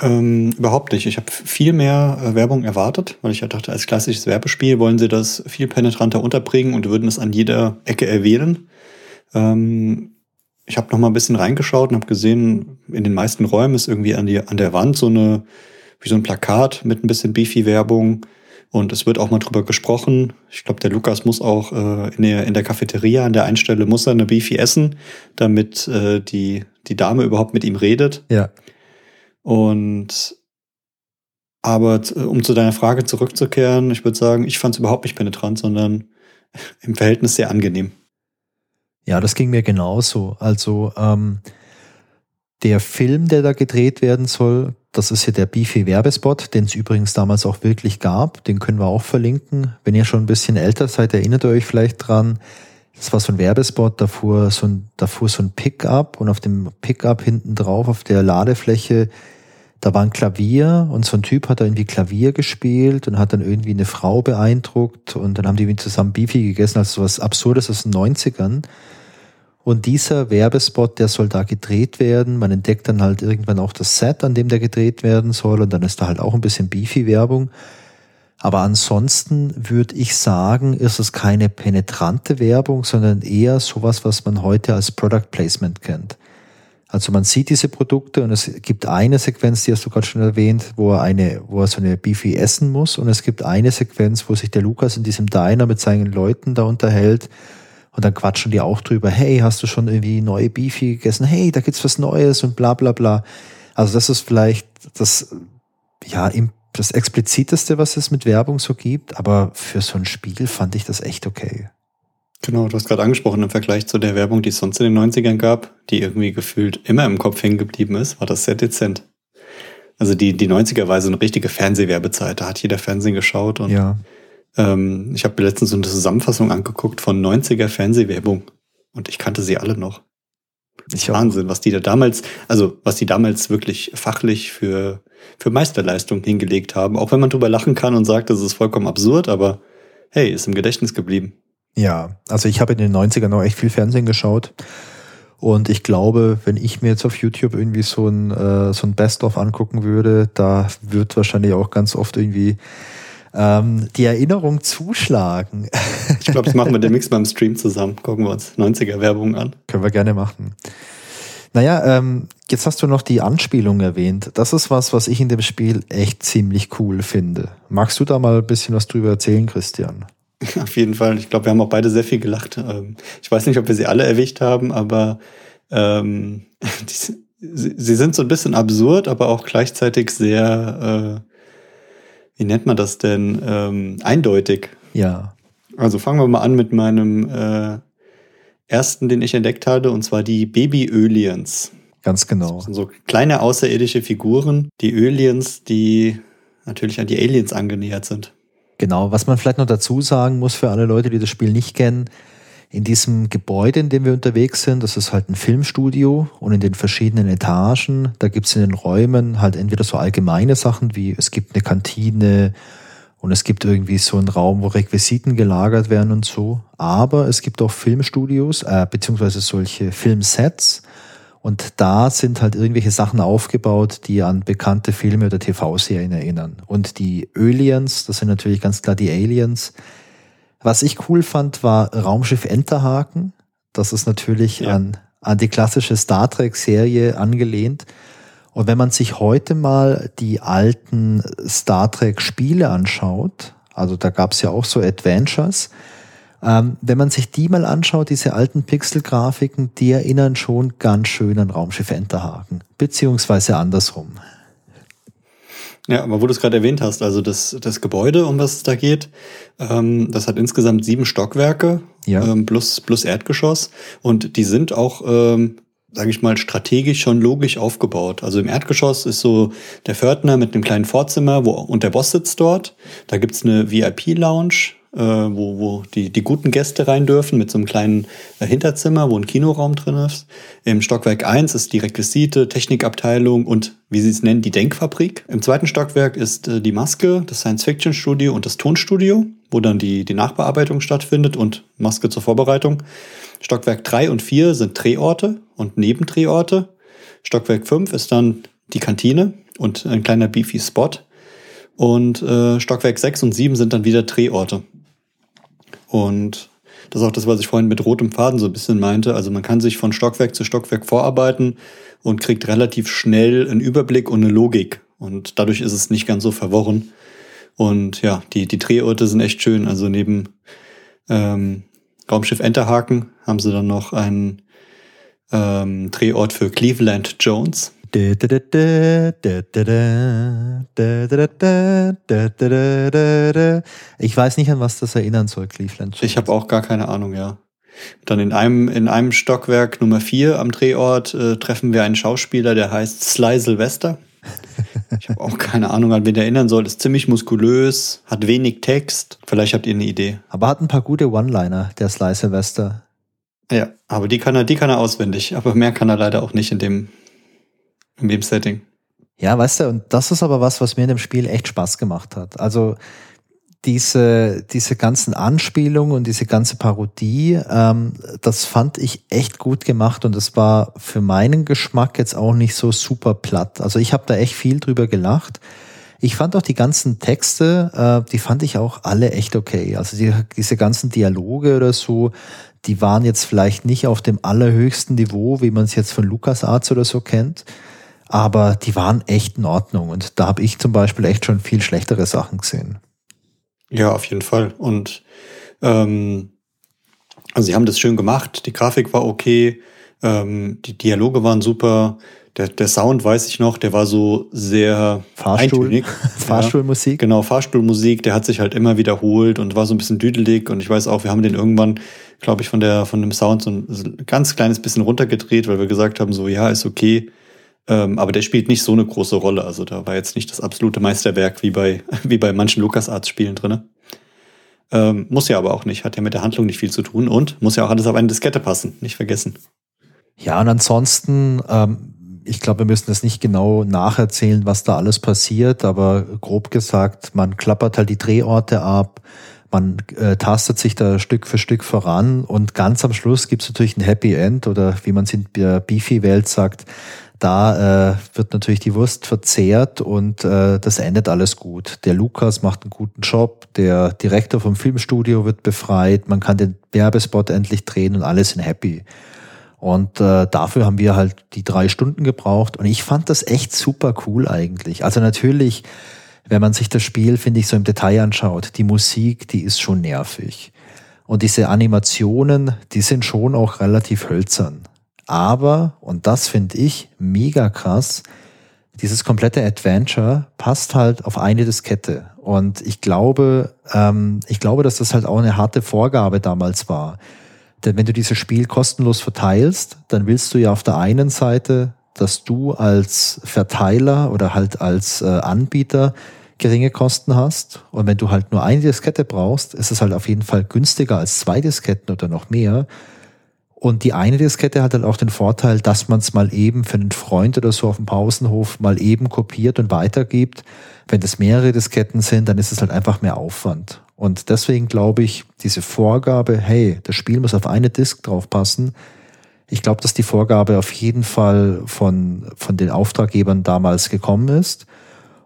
Ähm, überhaupt nicht. Ich habe viel mehr äh, Werbung erwartet, weil ich ja dachte, als klassisches Werbespiel wollen sie das viel penetranter unterbringen und würden es an jeder Ecke erwähnen. Ähm, ich habe noch mal ein bisschen reingeschaut und habe gesehen, in den meisten Räumen ist irgendwie an, die, an der Wand so eine wie so ein Plakat mit ein bisschen Beefy-Werbung. Und es wird auch mal drüber gesprochen. Ich glaube, der Lukas muss auch äh, in, der, in der Cafeteria an der einen Stelle muss er eine Beefy essen, damit äh, die, die Dame überhaupt mit ihm redet. Ja. Und aber um zu deiner Frage zurückzukehren, ich würde sagen, ich fand es überhaupt nicht penetrant, sondern im Verhältnis sehr angenehm. Ja, das ging mir genauso. Also ähm, der Film, der da gedreht werden soll, Das ist hier der Beefy Werbespot, den es übrigens damals auch wirklich gab. Den können wir auch verlinken. Wenn ihr schon ein bisschen älter seid, erinnert ihr euch vielleicht dran. Das war so ein Werbespot, da fuhr so ein, da fuhr so ein Pickup und auf dem Pickup hinten drauf auf der Ladefläche, da war ein Klavier und so ein Typ hat da irgendwie Klavier gespielt und hat dann irgendwie eine Frau beeindruckt und dann haben die zusammen Beefy gegessen, also was Absurdes aus den 90ern. Und dieser Werbespot, der soll da gedreht werden. Man entdeckt dann halt irgendwann auch das Set, an dem der gedreht werden soll. Und dann ist da halt auch ein bisschen Beefy-Werbung. Aber ansonsten würde ich sagen, ist es keine penetrante Werbung, sondern eher sowas, was man heute als Product Placement kennt. Also man sieht diese Produkte und es gibt eine Sequenz, die hast du gerade schon erwähnt, wo er eine, wo er so eine Beefy essen muss und es gibt eine Sequenz, wo sich der Lukas in diesem Diner mit seinen Leuten da unterhält und dann quatschen die auch drüber, hey, hast du schon irgendwie neue Beefy gegessen? Hey, da gibt's was Neues und bla bla bla. Also das ist vielleicht das, ja, das expliziteste, was es mit Werbung so gibt, aber für so ein Spiel fand ich das echt okay. Genau, du hast gerade angesprochen, im Vergleich zu der Werbung, die es sonst in den 90ern gab, die irgendwie gefühlt immer im Kopf hängen geblieben ist, war das sehr dezent. Also die, die 90er war so eine richtige Fernsehwerbezeit, da hat jeder Fernsehen geschaut und ja. Ähm, ich habe letztens so eine Zusammenfassung angeguckt von 90er Fernsehwerbung und ich kannte sie alle noch. Ich Wahnsinn, was die da damals, also was die damals wirklich fachlich für, für Meisterleistung hingelegt haben. Auch wenn man drüber lachen kann und sagt, das ist vollkommen absurd, aber hey, ist im Gedächtnis geblieben. Ja, also ich habe in den 90ern noch echt viel Fernsehen geschaut. Und ich glaube, wenn ich mir jetzt auf YouTube irgendwie so ein, äh, so ein Best-of angucken würde, da wird wahrscheinlich auch ganz oft irgendwie ähm, die Erinnerung zuschlagen. Ich glaube, das machen wir demnächst beim Stream zusammen. Gucken wir uns 90er-Werbung an. Können wir gerne machen. Naja, ähm, jetzt hast du noch die Anspielung erwähnt. Das ist was, was ich in dem Spiel echt ziemlich cool finde. Magst du da mal ein bisschen was drüber erzählen, Christian? Auf jeden Fall. Ich glaube, wir haben auch beide sehr viel gelacht. Ähm, ich weiß nicht, ob wir sie alle erwischt haben, aber ähm, die, sie sind so ein bisschen absurd, aber auch gleichzeitig sehr äh, wie nennt man das denn, ähm, eindeutig. Ja. Also fangen wir mal an mit meinem äh, ersten, den ich entdeckt hatte, und zwar die Baby-Öliens. Ganz genau. Das sind so kleine außerirdische Figuren, die Öliens, die natürlich an die Aliens angenähert sind. Genau, was man vielleicht noch dazu sagen muss für alle Leute, die das Spiel nicht kennen, in diesem Gebäude, in dem wir unterwegs sind, das ist halt ein Filmstudio und in den verschiedenen Etagen, da gibt es in den Räumen halt entweder so allgemeine Sachen wie es gibt eine Kantine und es gibt irgendwie so einen Raum, wo Requisiten gelagert werden und so. Aber es gibt auch Filmstudios, äh, beziehungsweise solche Filmsets. Und da sind halt irgendwelche Sachen aufgebaut, die an bekannte Filme oder TV-Serien erinnern. Und die Aliens, das sind natürlich ganz klar die Aliens, was ich cool fand, war Raumschiff Enterhaken. Das ist natürlich ja. an, an die klassische Star Trek-Serie angelehnt. Und wenn man sich heute mal die alten Star Trek-Spiele anschaut, also da gab es ja auch so Adventures, ähm, wenn man sich die mal anschaut, diese alten Pixel-Grafiken, die erinnern schon ganz schön an Raumschiff Enterhaken, beziehungsweise andersrum. Ja, aber wo du es gerade erwähnt hast, also das, das Gebäude, um was es da geht, ähm, das hat insgesamt sieben Stockwerke ja. ähm, plus, plus Erdgeschoss und die sind auch, ähm, sage ich mal, strategisch schon logisch aufgebaut. Also im Erdgeschoss ist so der Pförtner mit einem kleinen Vorzimmer wo, und der Boss sitzt dort. Da gibt's eine VIP-Lounge, wo, wo die, die guten Gäste rein dürfen mit so einem kleinen äh, Hinterzimmer, wo ein Kinoraum drin ist. Im Stockwerk 1 ist die Requisite, Technikabteilung und, wie sie es nennen, die Denkfabrik. Im zweiten Stockwerk ist äh, die Maske, das Science-Fiction-Studio und das Tonstudio, wo dann die, die Nachbearbeitung stattfindet und Maske zur Vorbereitung. Stockwerk 3 und 4 sind Drehorte und Nebendrehorte. Stockwerk 5 ist dann die Kantine und ein kleiner beefy Spot. Und äh, Stockwerk 6 und 7 sind dann wieder Drehorte. Und das ist auch das, was ich vorhin mit rotem Faden so ein bisschen meinte. Also man kann sich von Stockwerk zu Stockwerk vorarbeiten und kriegt relativ schnell einen Überblick und eine Logik. Und dadurch ist es nicht ganz so verworren. Und ja, die, die Drehorte sind echt schön. Also neben ähm, Raumschiff Enterhaken haben sie dann noch einen ähm, Drehort für Cleveland Jones. Ich weiß nicht, an was das erinnern soll, Cleveland. Ich habe auch gar keine Ahnung, ja. Dann in einem, in einem Stockwerk Nummer vier am Drehort äh, treffen wir einen Schauspieler, der heißt Sly Sylvester. Ich habe auch keine Ahnung, an wen der erinnern soll. Ist ziemlich muskulös, hat wenig Text. Vielleicht habt ihr eine Idee. Aber hat ein paar gute One-Liner, der Sly Sylvester. Ja, aber die kann er, die kann er auswendig. Aber mehr kann er leider auch nicht in dem, in dem Setting. Ja, weißt du, und das ist aber was, was mir in dem Spiel echt Spaß gemacht hat. Also diese, diese ganzen Anspielungen und diese ganze Parodie, ähm, das fand ich echt gut gemacht und es war für meinen Geschmack jetzt auch nicht so super platt. Also ich habe da echt viel drüber gelacht. Ich fand auch die ganzen Texte, äh, die fand ich auch alle echt okay. Also die, diese ganzen Dialoge oder so, die waren jetzt vielleicht nicht auf dem allerhöchsten Niveau, wie man es jetzt von LucasArts oder so kennt, aber die waren echt in Ordnung. Und da habe ich zum Beispiel echt schon viel schlechtere Sachen gesehen. Ja, auf jeden Fall. Und ähm, also sie haben das schön gemacht, die Grafik war okay, ähm, die Dialoge waren super, der, der Sound weiß ich noch, der war so sehr Fahrstuhl, eintönig. Fahrstuhlmusik. Ja, genau, Fahrstuhlmusik, der hat sich halt immer wiederholt und war so ein bisschen düdelig und ich weiß auch, wir haben den irgendwann, glaube ich, von der von dem Sound so ein ganz kleines bisschen runtergedreht, weil wir gesagt haben, so ja, ist okay, ähm, aber der spielt nicht so eine große Rolle. Also da war jetzt nicht das absolute Meisterwerk wie bei, wie bei manchen LucasArts-Spielen drin. Ähm, muss ja aber auch nicht, hat ja mit der Handlung nicht viel zu tun und muss ja auch alles auf eine Diskette passen, nicht vergessen. Ja, und ansonsten, ähm, ich glaube, wir müssen das nicht genau nacherzählen, was da alles passiert, aber grob gesagt, man klappert halt die Drehorte ab, man äh, tastet sich da Stück für Stück voran und ganz am Schluss gibt es natürlich ein Happy End oder wie man es in der Beefy-Welt sagt, da äh, wird natürlich die Wurst verzehrt und äh, das endet alles gut. Der Lukas macht einen guten Job, der Direktor vom Filmstudio wird befreit, man kann den Werbespot endlich drehen und alle sind happy. Und äh, dafür haben wir halt die drei Stunden gebraucht und ich fand das echt super cool eigentlich. Also natürlich, wenn man sich das Spiel, finde ich, so im Detail anschaut, die Musik, die ist schon nervig. Und diese Animationen, die sind schon auch relativ hölzern. Aber, und das finde ich mega krass, dieses komplette Adventure passt halt auf eine Diskette. Und ich glaube, ähm, ich glaube, dass das halt auch eine harte Vorgabe damals war. Denn wenn du dieses Spiel kostenlos verteilst, dann willst du ja auf der einen Seite, dass du als Verteiler oder halt als äh, Anbieter geringe Kosten hast. Und wenn du halt nur eine Diskette brauchst, ist es halt auf jeden Fall günstiger als zwei Disketten oder noch mehr. Und die eine Diskette hat halt auch den Vorteil, dass man es mal eben für einen Freund oder so auf dem Pausenhof mal eben kopiert und weitergibt. Wenn das mehrere Disketten sind, dann ist es halt einfach mehr Aufwand. Und deswegen glaube ich, diese Vorgabe, hey, das Spiel muss auf eine Disk draufpassen, ich glaube, dass die Vorgabe auf jeden Fall von, von den Auftraggebern damals gekommen ist.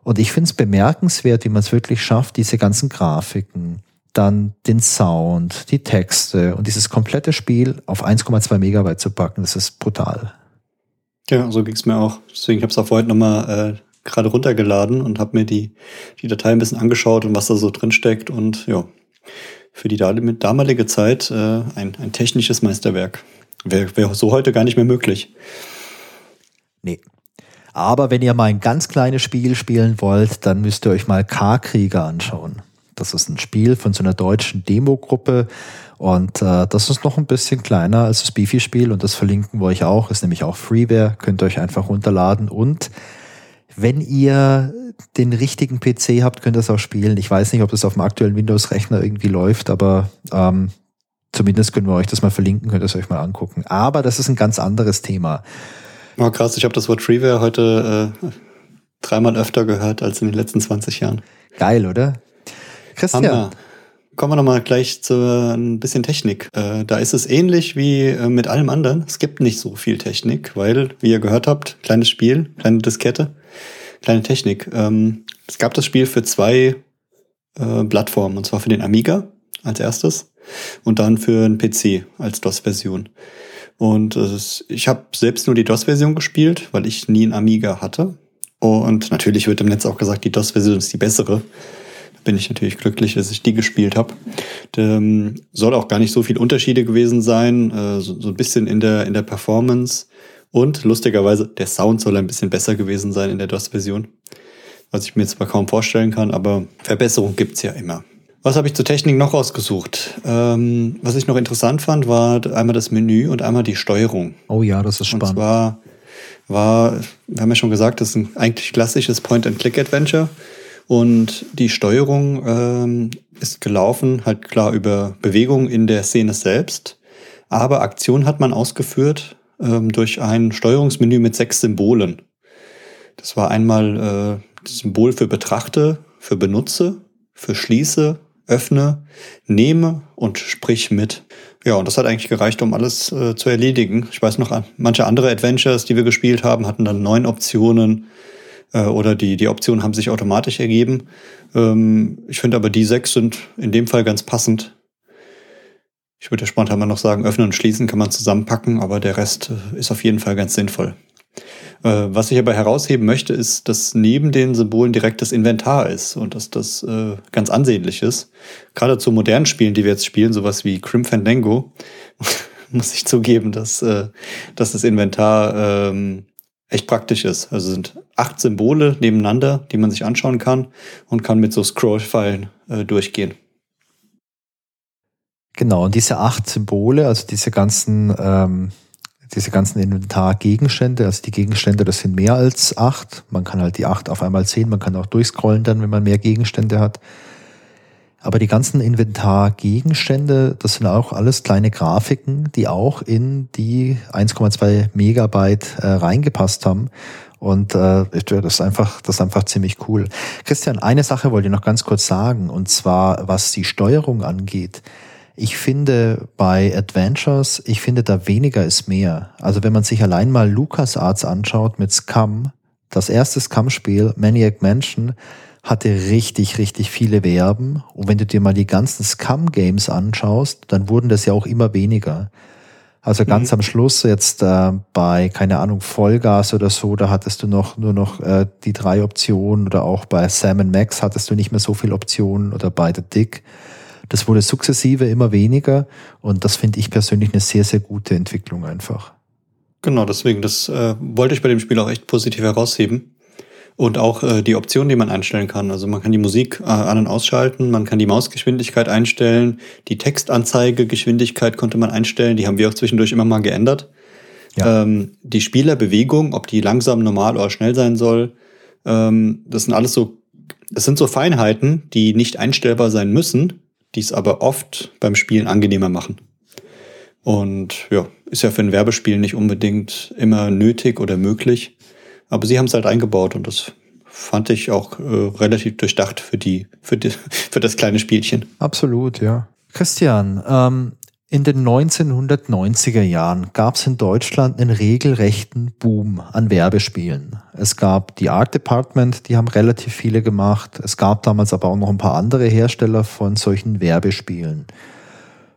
Und ich finde es bemerkenswert, wie man es wirklich schafft, diese ganzen Grafiken, dann den Sound, die Texte und dieses komplette Spiel auf 1,2 Megabyte zu packen, das ist brutal. Ja, so ging es mir auch. Deswegen habe ich es auch heute nochmal äh, gerade runtergeladen und habe mir die, die Datei ein bisschen angeschaut und was da so drin steckt. Und ja, für die damalige Zeit äh, ein, ein technisches Meisterwerk. Wäre wär so heute gar nicht mehr möglich. Nee. Aber wenn ihr mal ein ganz kleines Spiel spielen wollt, dann müsst ihr euch mal K-Krieger anschauen. Das ist ein Spiel von so einer deutschen Demogruppe und äh, das ist noch ein bisschen kleiner als das Beefy-Spiel und das verlinken wir euch auch. Ist nämlich auch Freeware, könnt ihr euch einfach runterladen und wenn ihr den richtigen PC habt, könnt ihr es auch spielen. Ich weiß nicht, ob das auf dem aktuellen Windows-Rechner irgendwie läuft, aber ähm, zumindest können wir euch das mal verlinken, könnt ihr es euch mal angucken. Aber das ist ein ganz anderes Thema. Oh krass, ich habe das Wort Freeware heute äh, dreimal öfter gehört als in den letzten 20 Jahren. Geil, oder? Christian. Hammer. Kommen wir nochmal gleich zu ein bisschen Technik. Äh, da ist es ähnlich wie äh, mit allem anderen. Es gibt nicht so viel Technik, weil, wie ihr gehört habt, kleines Spiel, kleine Diskette, kleine Technik. Ähm, es gab das Spiel für zwei äh, Plattformen, und zwar für den Amiga als erstes und dann für einen PC als DOS-Version. Und ist, ich habe selbst nur die DOS-Version gespielt, weil ich nie einen Amiga hatte. Und natürlich wird im Netz auch gesagt, die DOS-Version ist die bessere bin ich natürlich glücklich, dass ich die gespielt habe. Ähm, soll auch gar nicht so viel Unterschiede gewesen sein, äh, so, so ein bisschen in der, in der Performance. Und lustigerweise, der Sound soll ein bisschen besser gewesen sein in der DOS-Version. Was ich mir zwar kaum vorstellen kann, aber Verbesserung gibt's ja immer. Was habe ich zur Technik noch rausgesucht? Ähm, was ich noch interessant fand, war einmal das Menü und einmal die Steuerung. Oh ja, das ist spannend. Und zwar war, wir haben ja schon gesagt, das ist ein eigentlich klassisches Point-and-Click-Adventure. Und die Steuerung ähm, ist gelaufen, halt klar über Bewegung in der Szene selbst. Aber Aktion hat man ausgeführt ähm, durch ein Steuerungsmenü mit sechs Symbolen. Das war einmal äh, das Symbol für Betrachte, für Benutze, für Schließe, Öffne, Nehme und Sprich mit. Ja, und das hat eigentlich gereicht, um alles äh, zu erledigen. Ich weiß noch, manche andere Adventures, die wir gespielt haben, hatten dann neun Optionen äh, oder die, die Optionen haben sich automatisch ergeben. Ähm, ich finde aber die sechs sind in dem Fall ganz passend. Ich würde ja spontan noch sagen, öffnen und schließen kann man zusammenpacken, aber der Rest äh, ist auf jeden Fall ganz sinnvoll. Äh, was ich aber herausheben möchte, ist, dass neben den Symbolen direkt das Inventar ist und dass das äh, ganz ansehnlich ist. Gerade zu modernen Spielen, die wir jetzt spielen, sowas wie Crim Fandango, muss ich zugeben, dass, äh, dass das Inventar ähm, echt praktisch ist. Also sind acht Symbole nebeneinander, die man sich anschauen kann und kann mit so Scroll-Pfeilen äh, durchgehen. Genau, und diese acht Symbole, also diese ganzen ähm, diese ganzen Inventargegenstände, also die Gegenstände, das sind mehr als acht. Man kann halt die acht auf einmal sehen, man kann auch durchscrollen dann, wenn man mehr Gegenstände hat. Aber die ganzen Inventargegenstände, das sind auch alles kleine Grafiken, die auch in die 1,2 Megabyte äh, reingepasst haben. Und äh, das ist einfach, das ist einfach ziemlich cool. Christian, eine Sache wollte ich noch ganz kurz sagen, und zwar was die Steuerung angeht. Ich finde bei Adventures, ich finde da weniger ist mehr. Also wenn man sich allein mal LucasArts anschaut mit Scum, das erste Scum-Spiel, Maniac Mansion, hatte richtig, richtig viele Verben. Und wenn du dir mal die ganzen Scum-Games anschaust, dann wurden das ja auch immer weniger. Also ganz mhm. am Schluss jetzt äh, bei, keine Ahnung, Vollgas oder so, da hattest du noch nur noch äh, die drei Optionen oder auch bei Sam Max hattest du nicht mehr so viele Optionen oder bei The Dick. Das wurde sukzessive immer weniger und das finde ich persönlich eine sehr, sehr gute Entwicklung einfach. Genau, deswegen, das äh, wollte ich bei dem Spiel auch echt positiv herausheben. Und auch äh, die Optionen, die man einstellen kann. Also man kann die Musik äh, an- und ausschalten, man kann die Mausgeschwindigkeit einstellen, die Textanzeigegeschwindigkeit konnte man einstellen, die haben wir auch zwischendurch immer mal geändert. Ja. Ähm, die Spielerbewegung, ob die langsam, normal oder schnell sein soll, ähm, das sind alles so, das sind so Feinheiten, die nicht einstellbar sein müssen, die es aber oft beim Spielen angenehmer machen. Und ja, ist ja für ein Werbespiel nicht unbedingt immer nötig oder möglich. Aber sie haben es halt eingebaut und das fand ich auch äh, relativ durchdacht für die, für die, für das kleine Spielchen. Absolut, ja. Christian, ähm, in den 1990er Jahren gab es in Deutschland einen regelrechten Boom an Werbespielen. Es gab die Art Department, die haben relativ viele gemacht. Es gab damals aber auch noch ein paar andere Hersteller von solchen Werbespielen.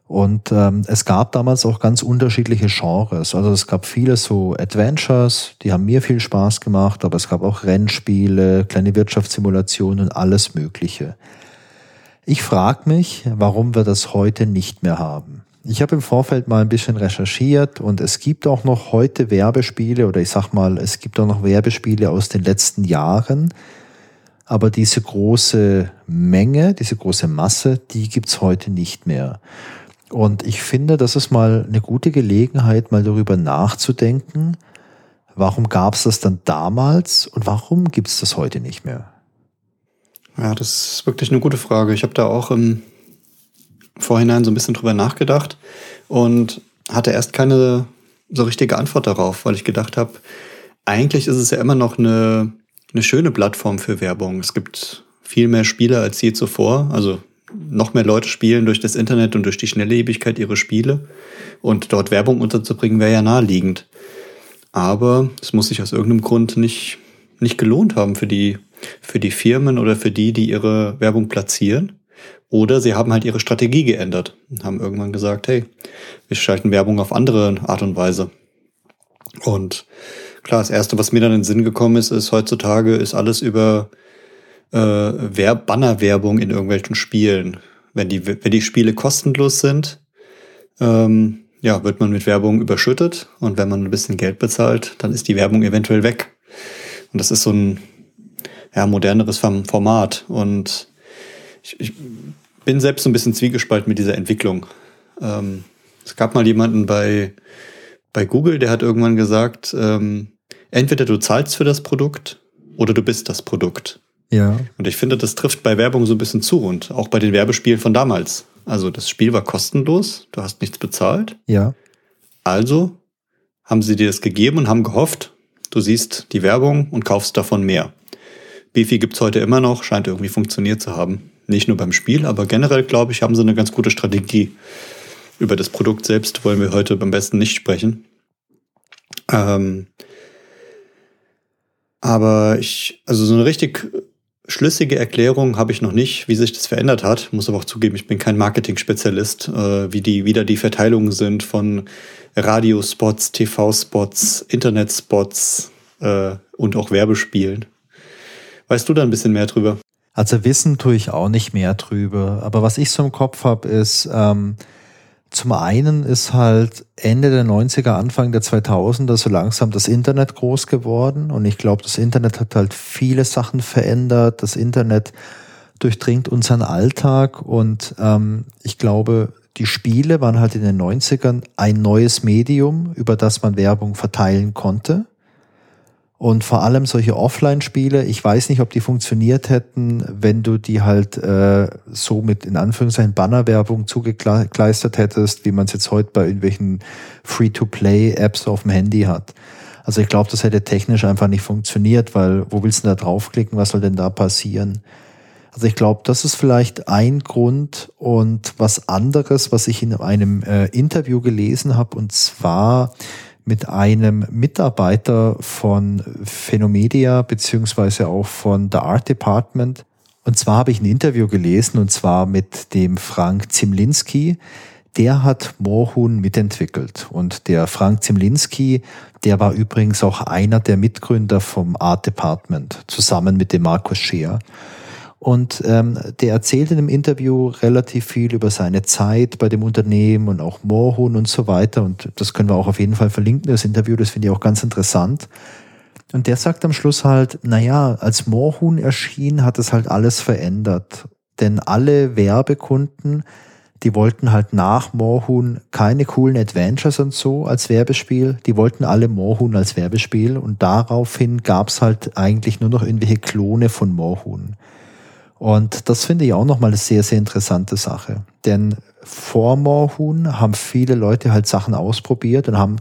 Und ähm, es gab damals auch ganz unterschiedliche Genres. Also es gab viele so Adventures, die haben mir viel Spaß gemacht, aber es gab auch Rennspiele, kleine Wirtschaftssimulationen und alles Mögliche. Ich frage mich, warum wir das heute nicht mehr haben. Ich habe im Vorfeld mal ein bisschen recherchiert und es gibt auch noch heute Werbespiele oder ich sag mal, es gibt auch noch Werbespiele aus den letzten Jahren. Aber diese große Menge, diese große Masse, die gibt's heute nicht mehr. Und ich finde, das ist mal eine gute Gelegenheit, mal darüber nachzudenken, warum gab's das dann damals und warum gibt's das heute nicht mehr? Ja, das ist wirklich eine gute Frage. Ich habe da auch im Vorhinein so ein bisschen drüber nachgedacht und hatte erst keine so richtige Antwort darauf, weil ich gedacht habe, eigentlich ist es ja immer noch eine, eine schöne Plattform für Werbung. Es gibt viel mehr Spieler als je zuvor. Also noch mehr Leute spielen durch das Internet und durch die Schnelllebigkeit ihre Spiele. Und dort Werbung unterzubringen wäre ja naheliegend. Aber es muss sich aus irgendeinem Grund nicht, nicht gelohnt haben für die, für die Firmen oder für die, die ihre Werbung platzieren. Oder sie haben halt ihre Strategie geändert und haben irgendwann gesagt, hey, wir schalten Werbung auf andere Art und Weise. Und klar, das Erste, was mir dann in den Sinn gekommen ist, ist, heutzutage ist alles über äh, Bannerwerbung in irgendwelchen Spielen. Wenn die, wenn die Spiele kostenlos sind, ähm, ja, wird man mit Werbung überschüttet und wenn man ein bisschen Geld bezahlt, dann ist die Werbung eventuell weg. Und das ist so ein ja, moderneres Format. Und ich, ich bin selbst so ein bisschen zwiegespalten mit dieser Entwicklung. Ähm, es gab mal jemanden bei, bei Google, der hat irgendwann gesagt, ähm, entweder du zahlst für das Produkt oder du bist das Produkt. Ja. Und ich finde, das trifft bei Werbung so ein bisschen zu und auch bei den Werbespielen von damals. Also das Spiel war kostenlos, du hast nichts bezahlt. Ja. Also haben sie dir das gegeben und haben gehofft, du siehst die Werbung und kaufst davon mehr. Beefy gibt's heute immer noch, scheint irgendwie funktioniert zu haben. Nicht nur beim Spiel, aber generell, glaube ich, haben sie eine ganz gute Strategie. Über das Produkt selbst wollen wir heute am besten nicht sprechen. Ähm, aber ich, also so eine richtig schlüssige Erklärung habe ich noch nicht, wie sich das verändert hat. Muss aber auch zugeben, ich bin kein Marketing-Spezialist, äh, wie die wieder die Verteilungen sind von Radiospots, TV-Spots, Internetspots äh, und auch Werbespielen. Weißt du da ein bisschen mehr drüber? Also wissen tue ich auch nicht mehr drüber. Aber was ich so im Kopf habe, ist, ähm, zum einen ist halt Ende der 90er, Anfang der 2000er so langsam das Internet groß geworden. Und ich glaube, das Internet hat halt viele Sachen verändert. Das Internet durchdringt unseren Alltag. Und ähm, ich glaube, die Spiele waren halt in den 90ern ein neues Medium, über das man Werbung verteilen konnte. Und vor allem solche Offline-Spiele, ich weiß nicht, ob die funktioniert hätten, wenn du die halt äh, so mit in Anführungszeichen Bannerwerbung zugekleistert hättest, wie man es jetzt heute bei irgendwelchen Free-to-Play-Apps auf dem Handy hat. Also ich glaube, das hätte technisch einfach nicht funktioniert, weil wo willst du da draufklicken, was soll denn da passieren? Also ich glaube, das ist vielleicht ein Grund und was anderes, was ich in einem äh, Interview gelesen habe, und zwar mit einem Mitarbeiter von Phenomedia beziehungsweise auch von der Art Department. Und zwar habe ich ein Interview gelesen und zwar mit dem Frank Zimlinski. Der hat Moorhuhn mitentwickelt. Und der Frank Zimlinski, der war übrigens auch einer der Mitgründer vom Art Department, zusammen mit dem Markus Scheer. Und ähm, der erzählt in dem Interview relativ viel über seine Zeit bei dem Unternehmen und auch Moorhuhn und so weiter. Und das können wir auch auf jeden Fall verlinken, das Interview, das finde ich auch ganz interessant. Und der sagt am Schluss halt, naja, als Moorhuhn erschien, hat es halt alles verändert. Denn alle Werbekunden, die wollten halt nach Moorhuhn keine coolen Adventures und so als Werbespiel. Die wollten alle Moorhuhn als Werbespiel und daraufhin gab's halt eigentlich nur noch irgendwelche Klone von Moorhuhn. Und das finde ich auch nochmal eine sehr, sehr interessante Sache. Denn vor Moorhuhn haben viele Leute halt Sachen ausprobiert und haben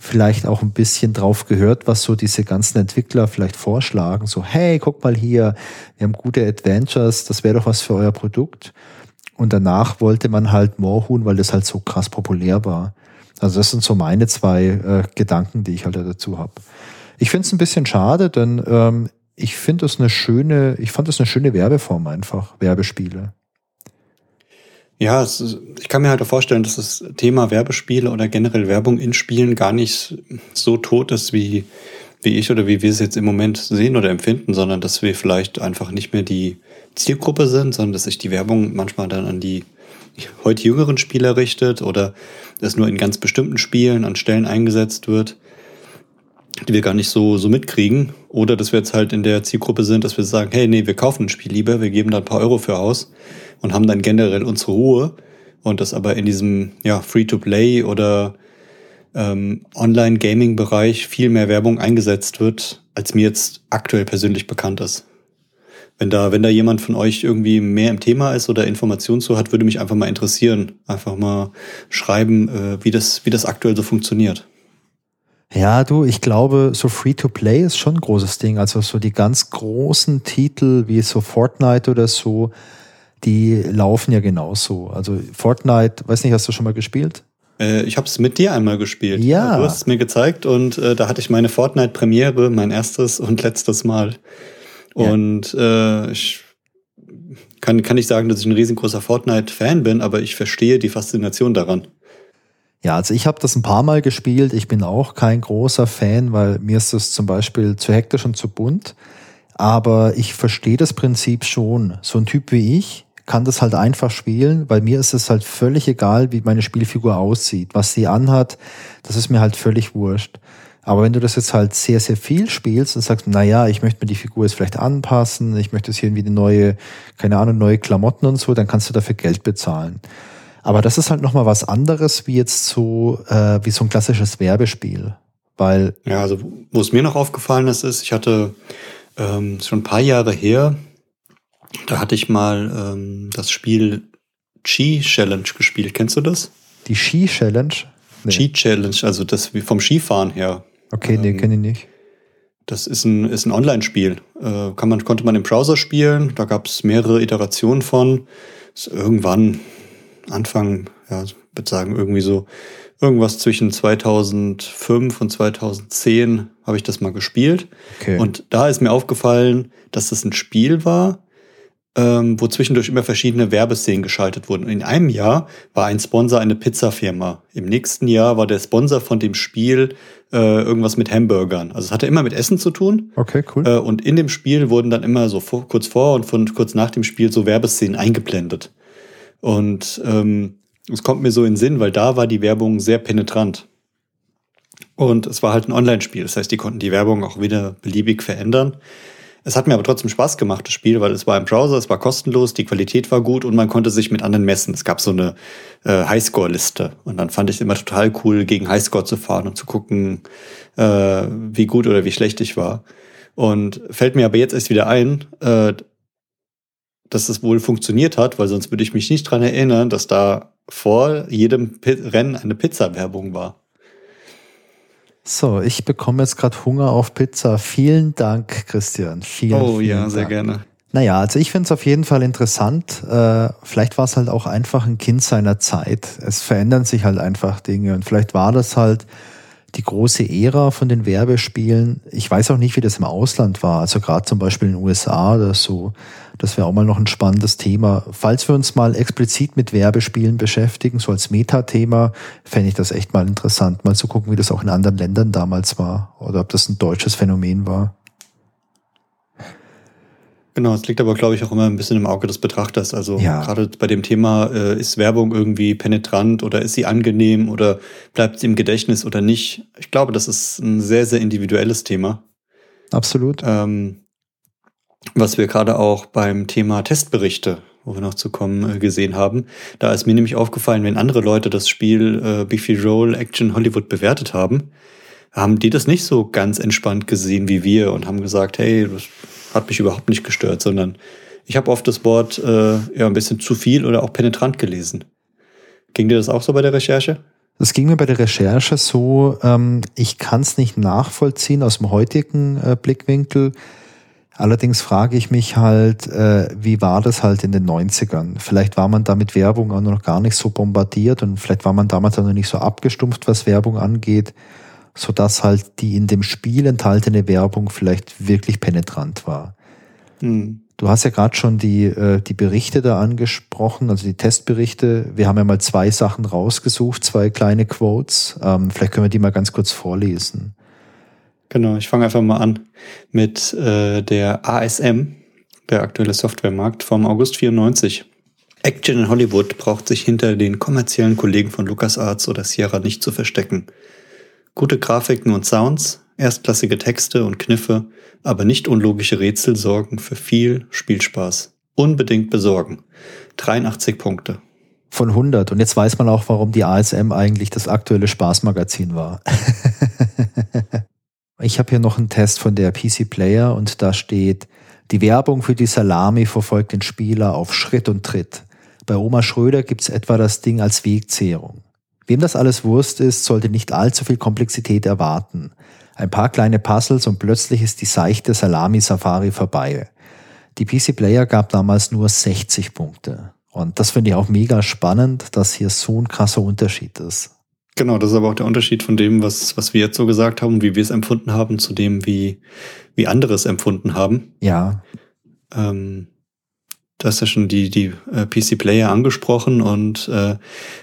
vielleicht auch ein bisschen drauf gehört, was so diese ganzen Entwickler vielleicht vorschlagen. So, hey, guck mal hier, wir haben gute Adventures, das wäre doch was für euer Produkt. Und danach wollte man halt Moorhuhn, weil das halt so krass populär war. Also das sind so meine zwei äh, Gedanken, die ich halt dazu habe. Ich finde es ein bisschen schade, denn ähm, ich finde das eine schöne, ich fand das eine schöne Werbeform einfach, Werbespiele. Ja, ist, ich kann mir halt auch vorstellen, dass das Thema Werbespiele oder generell Werbung in Spielen gar nicht so tot ist, wie, wie ich oder wie wir es jetzt im Moment sehen oder empfinden, sondern dass wir vielleicht einfach nicht mehr die Zielgruppe sind, sondern dass sich die Werbung manchmal dann an die heute jüngeren Spieler richtet oder es nur in ganz bestimmten Spielen an Stellen eingesetzt wird die wir gar nicht so, so mitkriegen. Oder dass wir jetzt halt in der Zielgruppe sind, dass wir sagen, hey, nee, wir kaufen ein Spiel lieber, wir geben da ein paar Euro für aus und haben dann generell unsere Ruhe. Und das aber in diesem ja, Free-to-Play oder ähm, Online-Gaming-Bereich viel mehr Werbung eingesetzt wird, als mir jetzt aktuell persönlich bekannt ist. Wenn da, wenn da jemand von euch irgendwie mehr im Thema ist oder Informationen zu hat, würde mich einfach mal interessieren. Einfach mal schreiben, äh, wie, das, wie das aktuell so funktioniert. Ja, du, ich glaube, so Free-to-Play ist schon ein großes Ding. Also so die ganz großen Titel wie so Fortnite oder so, die laufen ja genauso. Also Fortnite, weiß nicht, hast du schon mal gespielt? Äh, ich habe es mit dir einmal gespielt. Ja. Du hast es mir gezeigt und äh, da hatte ich meine Fortnite-Premiere, mein erstes und letztes Mal. Und ja. äh, ich kann, kann nicht sagen, dass ich ein riesengroßer Fortnite-Fan bin, aber ich verstehe die Faszination daran. Ja, also ich habe das ein paar Mal gespielt. Ich bin auch kein großer Fan, weil mir ist das zum Beispiel zu hektisch und zu bunt. Aber ich verstehe das Prinzip schon. So ein Typ wie ich kann das halt einfach spielen, weil mir ist es halt völlig egal, wie meine Spielfigur aussieht. Was sie anhat, das ist mir halt völlig wurscht. Aber wenn du das jetzt halt sehr, sehr viel spielst und sagst, na ja, ich möchte mir die Figur jetzt vielleicht anpassen, ich möchte jetzt hier irgendwie eine neue, keine Ahnung, neue Klamotten und so, dann kannst du dafür Geld bezahlen. Aber das ist halt nochmal was anderes wie jetzt so, äh, wie so ein klassisches Werbespiel. Weil ja, also wo es mir noch aufgefallen ist, ist, ich hatte ähm, schon ein paar Jahre her, da hatte ich mal ähm, das Spiel Ski Challenge gespielt. Kennst du das? Die Ski Challenge? Nee. Ski Challenge, also das wie vom Skifahren her. Okay, nee, ähm, kenne ich nicht. Das ist ein, ist ein Online-Spiel. Äh, kann man, konnte man im Browser spielen. Da gab es mehrere Iterationen von. Ist irgendwann Anfang, ja, ich würde sagen, irgendwie so irgendwas zwischen 2005 und 2010 habe ich das mal gespielt. Okay. Und da ist mir aufgefallen, dass das ein Spiel war, ähm, wo zwischendurch immer verschiedene Werbeszenen geschaltet wurden. In einem Jahr war ein Sponsor eine Pizzafirma. Im nächsten Jahr war der Sponsor von dem Spiel äh, irgendwas mit Hamburgern. Also es hatte immer mit Essen zu tun. Okay, cool. Äh, und in dem Spiel wurden dann immer so vor, kurz vor und von, kurz nach dem Spiel so Werbeszenen eingeblendet. Und ähm, es kommt mir so in den Sinn, weil da war die Werbung sehr penetrant. Und es war halt ein Online-Spiel. Das heißt, die konnten die Werbung auch wieder beliebig verändern. Es hat mir aber trotzdem Spaß gemacht, das Spiel, weil es war im Browser, es war kostenlos, die Qualität war gut und man konnte sich mit anderen messen. Es gab so eine äh, Highscore-Liste und dann fand ich es immer total cool, gegen Highscore zu fahren und zu gucken, äh, wie gut oder wie schlecht ich war. Und fällt mir aber jetzt erst wieder ein, äh, dass es wohl funktioniert hat, weil sonst würde ich mich nicht dran erinnern, dass da vor jedem P Rennen eine Pizza-Werbung war. So, ich bekomme jetzt gerade Hunger auf Pizza. Vielen Dank, Christian. Vielen, oh vielen ja, Dank. sehr gerne. Naja, also ich finde es auf jeden Fall interessant. Äh, vielleicht war es halt auch einfach ein Kind seiner Zeit. Es verändern sich halt einfach Dinge und vielleicht war das halt die große Ära von den Werbespielen. Ich weiß auch nicht, wie das im Ausland war. Also gerade zum Beispiel in den USA oder so. Das wäre auch mal noch ein spannendes Thema. Falls wir uns mal explizit mit Werbespielen beschäftigen, so als Metathema, fände ich das echt mal interessant, mal zu gucken, wie das auch in anderen Ländern damals war oder ob das ein deutsches Phänomen war. Genau, es liegt aber, glaube ich, auch immer ein bisschen im Auge des Betrachters. Also ja. gerade bei dem Thema, äh, ist Werbung irgendwie penetrant oder ist sie angenehm oder bleibt sie im Gedächtnis oder nicht? Ich glaube, das ist ein sehr, sehr individuelles Thema. Absolut. Ähm, was wir gerade auch beim Thema Testberichte, wo wir noch zu kommen, äh, gesehen haben. Da ist mir nämlich aufgefallen, wenn andere Leute das Spiel äh, Beefy Roll Action Hollywood bewertet haben, haben die das nicht so ganz entspannt gesehen wie wir und haben gesagt, hey, das hat mich überhaupt nicht gestört, sondern ich habe oft das Wort äh, ja ein bisschen zu viel oder auch penetrant gelesen. Ging dir das auch so bei der Recherche? Das ging mir bei der Recherche so, ähm, ich kann es nicht nachvollziehen aus dem heutigen äh, Blickwinkel. Allerdings frage ich mich halt, äh, wie war das halt in den 90ern? Vielleicht war man da mit Werbung auch noch gar nicht so bombardiert und vielleicht war man damals auch noch nicht so abgestumpft, was Werbung angeht so dass halt die in dem Spiel enthaltene Werbung vielleicht wirklich penetrant war. Hm. Du hast ja gerade schon die, äh, die Berichte da angesprochen, also die Testberichte. Wir haben ja mal zwei Sachen rausgesucht, zwei kleine Quotes. Ähm, vielleicht können wir die mal ganz kurz vorlesen. Genau, ich fange einfach mal an mit äh, der ASM, der aktuelle Softwaremarkt vom August 94. Action in Hollywood braucht sich hinter den kommerziellen Kollegen von LucasArts oder Sierra nicht zu verstecken. Gute Grafiken und Sounds, erstklassige Texte und Kniffe, aber nicht unlogische Rätsel sorgen für viel Spielspaß. Unbedingt besorgen. 83 Punkte. Von 100. Und jetzt weiß man auch, warum die ASM eigentlich das aktuelle Spaßmagazin war. ich habe hier noch einen Test von der PC Player und da steht, die Werbung für die Salami verfolgt den Spieler auf Schritt und Tritt. Bei Oma Schröder gibt's etwa das Ding als Wegzehrung. Wem das alles Wurst ist, sollte nicht allzu viel Komplexität erwarten. Ein paar kleine Puzzles und plötzlich ist die seichte Salami-Safari vorbei. Die PC Player gab damals nur 60 Punkte. Und das finde ich auch mega spannend, dass hier so ein krasser Unterschied ist. Genau, das ist aber auch der Unterschied von dem, was, was wir jetzt so gesagt haben, wie wir es empfunden haben, zu dem, wie, wie andere es empfunden haben. Ja. Ähm, Du hast ja schon die, die äh, PC Player angesprochen und äh,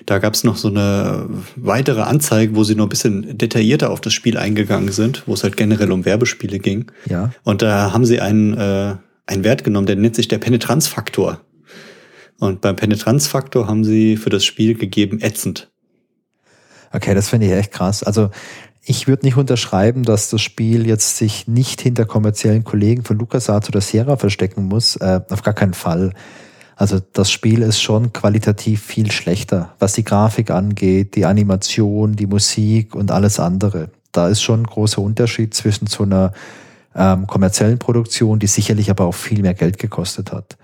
da gab es noch so eine weitere Anzeige, wo sie noch ein bisschen detaillierter auf das Spiel eingegangen sind, wo es halt generell um Werbespiele ging. Ja. Und da haben sie einen, äh, einen Wert genommen, der nennt sich der Penetranzfaktor. Und beim Penetranzfaktor haben sie für das Spiel gegeben ätzend. Okay, das finde ich echt krass. Also ich würde nicht unterschreiben, dass das Spiel jetzt sich nicht hinter kommerziellen Kollegen von LucasArts oder Sierra verstecken muss. Äh, auf gar keinen Fall. Also das Spiel ist schon qualitativ viel schlechter, was die Grafik angeht, die Animation, die Musik und alles andere. da ist schon ein großer Unterschied zwischen so einer ähm, kommerziellen Produktion, die sicherlich aber auch viel mehr Geld gekostet hat.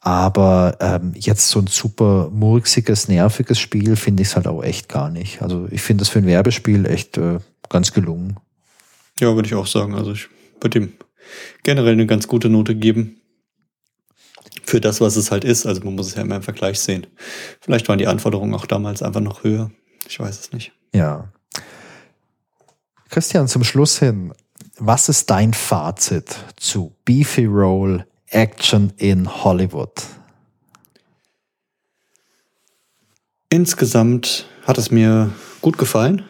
Aber ähm, jetzt so ein super murksiges, nerviges Spiel finde ich es halt auch echt gar nicht. Also ich finde das für ein Werbespiel echt äh, ganz gelungen. Ja, würde ich auch sagen. Also ich würde ihm generell eine ganz gute Note geben. Für das, was es halt ist. Also man muss es ja immer im Vergleich sehen. Vielleicht waren die Anforderungen auch damals einfach noch höher. Ich weiß es nicht. Ja. Christian, zum Schluss hin, was ist dein Fazit zu Beefy Roll Action in Hollywood? Insgesamt hat es mir gut gefallen,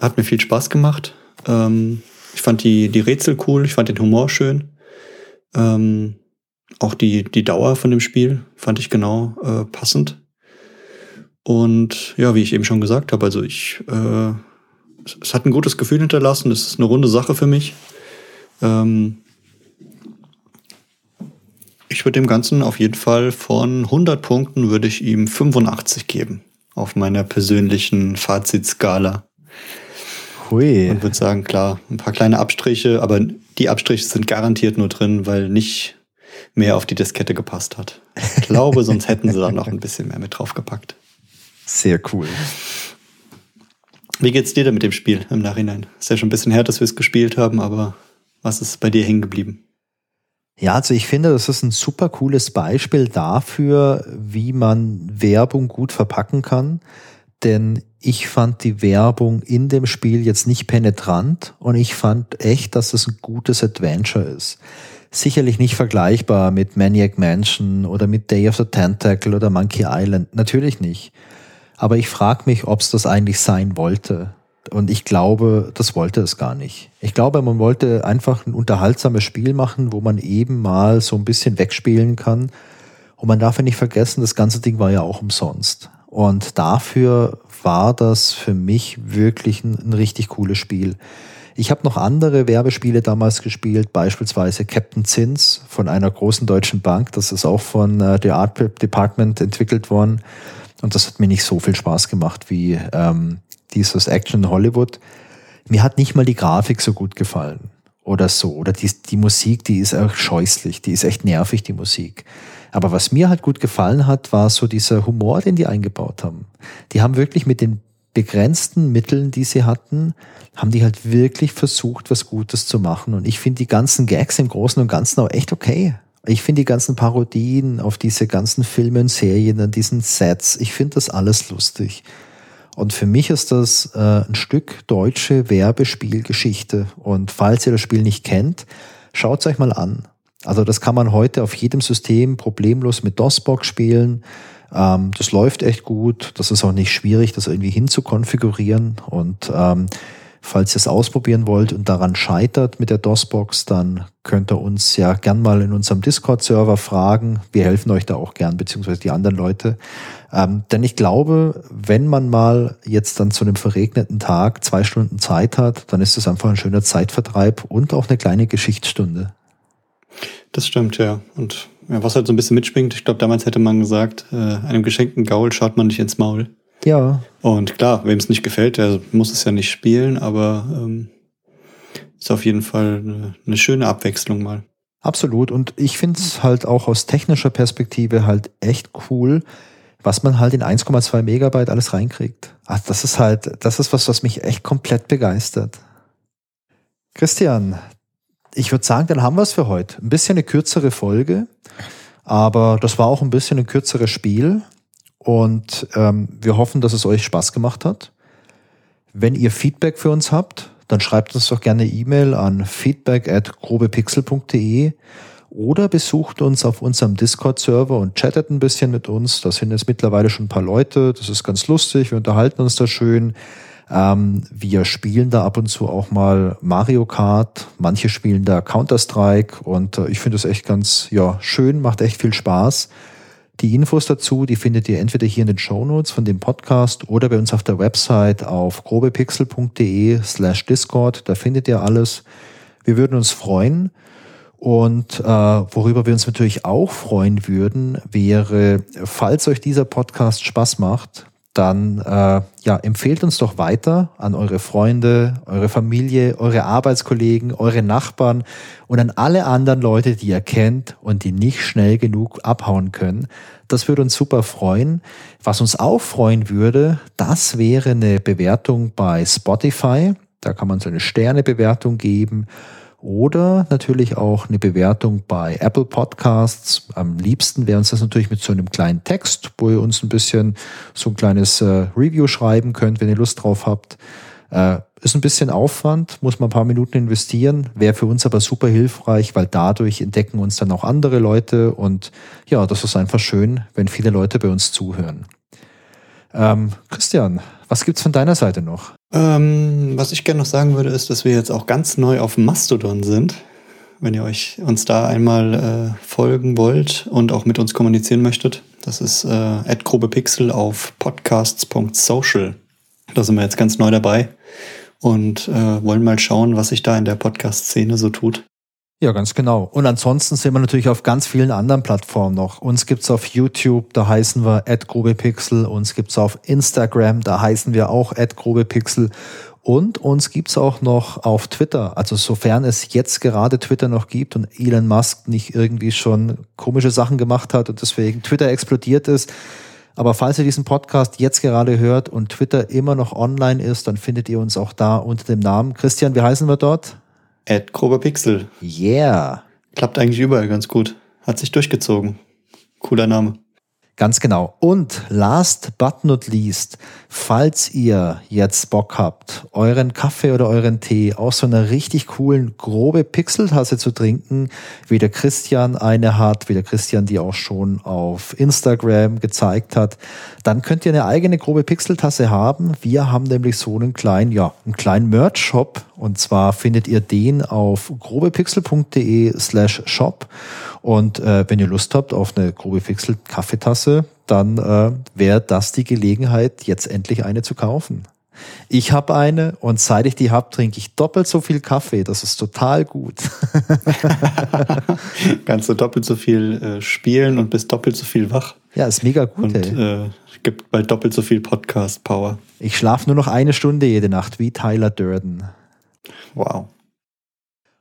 hat mir viel Spaß gemacht. Ähm, ich fand die, die Rätsel cool, ich fand den Humor schön. Ähm, auch die, die Dauer von dem Spiel fand ich genau äh, passend. Und ja, wie ich eben schon gesagt habe, also ich, äh, es hat ein gutes Gefühl hinterlassen, es ist eine runde Sache für mich. Ähm, ich würde dem Ganzen auf jeden Fall von 100 Punkten würde ich ihm 85 geben auf meiner persönlichen Fazitskala. Hui. Und würde sagen, klar, ein paar kleine Abstriche, aber die Abstriche sind garantiert nur drin, weil nicht mehr auf die Diskette gepasst hat. Ich glaube, sonst hätten sie da noch ein bisschen mehr mit draufgepackt. Sehr cool. Wie geht's dir denn mit dem Spiel im Nachhinein? Ist ja schon ein bisschen her, dass wir es gespielt haben, aber was ist bei dir hängen geblieben? Ja, also ich finde, das ist ein super cooles Beispiel dafür, wie man Werbung gut verpacken kann. Denn ich fand die Werbung in dem Spiel jetzt nicht penetrant und ich fand echt, dass es ein gutes Adventure ist. Sicherlich nicht vergleichbar mit Maniac Mansion oder mit Day of the Tentacle oder Monkey Island. Natürlich nicht. Aber ich frage mich, ob es das eigentlich sein wollte. Und ich glaube, das wollte es gar nicht. Ich glaube, man wollte einfach ein unterhaltsames Spiel machen, wo man eben mal so ein bisschen wegspielen kann. Und man darf ja nicht vergessen, das ganze Ding war ja auch umsonst. Und dafür war das für mich wirklich ein, ein richtig cooles Spiel. Ich habe noch andere Werbespiele damals gespielt, beispielsweise Captain Zins von einer großen deutschen Bank. Das ist auch von äh, The Art Department entwickelt worden. Und das hat mir nicht so viel Spaß gemacht wie ähm, dieses Action Hollywood. Mir hat nicht mal die Grafik so gut gefallen oder so. Oder die, die Musik, die ist auch scheußlich, die ist echt nervig, die Musik. Aber was mir halt gut gefallen hat, war so dieser Humor, den die eingebaut haben. Die haben wirklich mit den begrenzten Mitteln, die sie hatten, haben die halt wirklich versucht, was Gutes zu machen. Und ich finde die ganzen Gags im Großen und Ganzen auch echt okay. Ich finde die ganzen Parodien auf diese ganzen Filme und Serien, an diesen Sets, ich finde das alles lustig. Und für mich ist das äh, ein Stück deutsche Werbespielgeschichte. Und falls ihr das Spiel nicht kennt, schaut es euch mal an. Also das kann man heute auf jedem System problemlos mit DOSBox spielen. Ähm, das läuft echt gut. Das ist auch nicht schwierig, das irgendwie hinzukonfigurieren. Und ähm, Falls ihr es ausprobieren wollt und daran scheitert mit der DOS-Box, dann könnt ihr uns ja gern mal in unserem Discord-Server fragen. Wir helfen euch da auch gern, beziehungsweise die anderen Leute. Ähm, denn ich glaube, wenn man mal jetzt dann zu einem verregneten Tag zwei Stunden Zeit hat, dann ist das einfach ein schöner Zeitvertreib und auch eine kleine Geschichtsstunde. Das stimmt, ja. Und ja, was halt so ein bisschen mitschwingt, ich glaube, damals hätte man gesagt, äh, einem geschenkten Gaul schaut man nicht ins Maul. Ja. Und klar, wem es nicht gefällt, der muss es ja nicht spielen, aber ähm, ist auf jeden Fall eine, eine schöne Abwechslung mal. Absolut. Und ich finde es halt auch aus technischer Perspektive halt echt cool, was man halt in 1,2 Megabyte alles reinkriegt. Ach, das ist halt, das ist was, was mich echt komplett begeistert. Christian, ich würde sagen, dann haben wir es für heute. Ein bisschen eine kürzere Folge, aber das war auch ein bisschen ein kürzeres Spiel. Und ähm, wir hoffen, dass es euch Spaß gemacht hat. Wenn ihr Feedback für uns habt, dann schreibt uns doch gerne E-Mail an feedback at grobepixel.de oder besucht uns auf unserem Discord-Server und chattet ein bisschen mit uns. Da sind jetzt mittlerweile schon ein paar Leute. Das ist ganz lustig. Wir unterhalten uns da schön. Ähm, wir spielen da ab und zu auch mal Mario Kart. Manche spielen da Counter-Strike und äh, ich finde es echt ganz ja, schön, macht echt viel Spaß. Die Infos dazu, die findet ihr entweder hier in den Show Notes von dem Podcast oder bei uns auf der Website auf grobepixel.de slash Discord. Da findet ihr alles. Wir würden uns freuen. Und äh, worüber wir uns natürlich auch freuen würden, wäre, falls euch dieser Podcast Spaß macht, dann äh, ja, empfehlt uns doch weiter an eure Freunde, eure Familie, eure Arbeitskollegen, eure Nachbarn und an alle anderen Leute, die ihr kennt und die nicht schnell genug abhauen können. Das würde uns super freuen. Was uns auch freuen würde, das wäre eine Bewertung bei Spotify. Da kann man so eine Sternebewertung geben oder natürlich auch eine Bewertung bei Apple Podcasts. Am liebsten wäre uns das natürlich mit so einem kleinen Text, wo ihr uns ein bisschen so ein kleines äh, Review schreiben könnt, wenn ihr Lust drauf habt. Äh, ist ein bisschen Aufwand, muss man ein paar Minuten investieren, wäre für uns aber super hilfreich, weil dadurch entdecken uns dann auch andere Leute und ja, das ist einfach schön, wenn viele Leute bei uns zuhören. Ähm, Christian, was gibt's von deiner Seite noch? Ähm, was ich gerne noch sagen würde, ist, dass wir jetzt auch ganz neu auf Mastodon sind. Wenn ihr euch uns da einmal äh, folgen wollt und auch mit uns kommunizieren möchtet, das ist äh, grobepixel auf podcasts.social. Da sind wir jetzt ganz neu dabei und äh, wollen mal schauen, was sich da in der Podcast-Szene so tut. Ja, ganz genau. Und ansonsten sind wir natürlich auf ganz vielen anderen Plattformen noch. Uns gibt's auf YouTube, da heißen wir @grobepixel. Uns gibt's auf Instagram, da heißen wir auch @grobepixel. Und uns gibt's auch noch auf Twitter. Also sofern es jetzt gerade Twitter noch gibt und Elon Musk nicht irgendwie schon komische Sachen gemacht hat und deswegen Twitter explodiert ist. Aber falls ihr diesen Podcast jetzt gerade hört und Twitter immer noch online ist, dann findet ihr uns auch da unter dem Namen. Christian, wie heißen wir dort? Ed grober Pixel. Yeah. Klappt eigentlich überall ganz gut. Hat sich durchgezogen. Cooler Name. Ganz genau. Und last but not least, falls ihr jetzt Bock habt, euren Kaffee oder euren Tee aus so einer richtig coolen, grobe Pixeltasse zu trinken, wie der Christian eine hat, wie der Christian die auch schon auf Instagram gezeigt hat, dann könnt ihr eine eigene grobe Pixeltasse haben. Wir haben nämlich so einen kleinen, ja, einen kleinen Merch-Shop. Und zwar findet ihr den auf grobepixel.de slash shop. Und äh, wenn ihr Lust habt auf eine grobe Pixel Kaffeetasse, dann äh, wäre das die Gelegenheit, jetzt endlich eine zu kaufen. Ich habe eine und seit ich die habe, trinke ich doppelt so viel Kaffee. Das ist total gut. Kannst du doppelt so viel äh, spielen und bist doppelt so viel wach. Ja, ist mega gut. Und äh, gibt bald doppelt so viel Podcast-Power. Ich schlafe nur noch eine Stunde jede Nacht, wie Tyler Durden. Wow.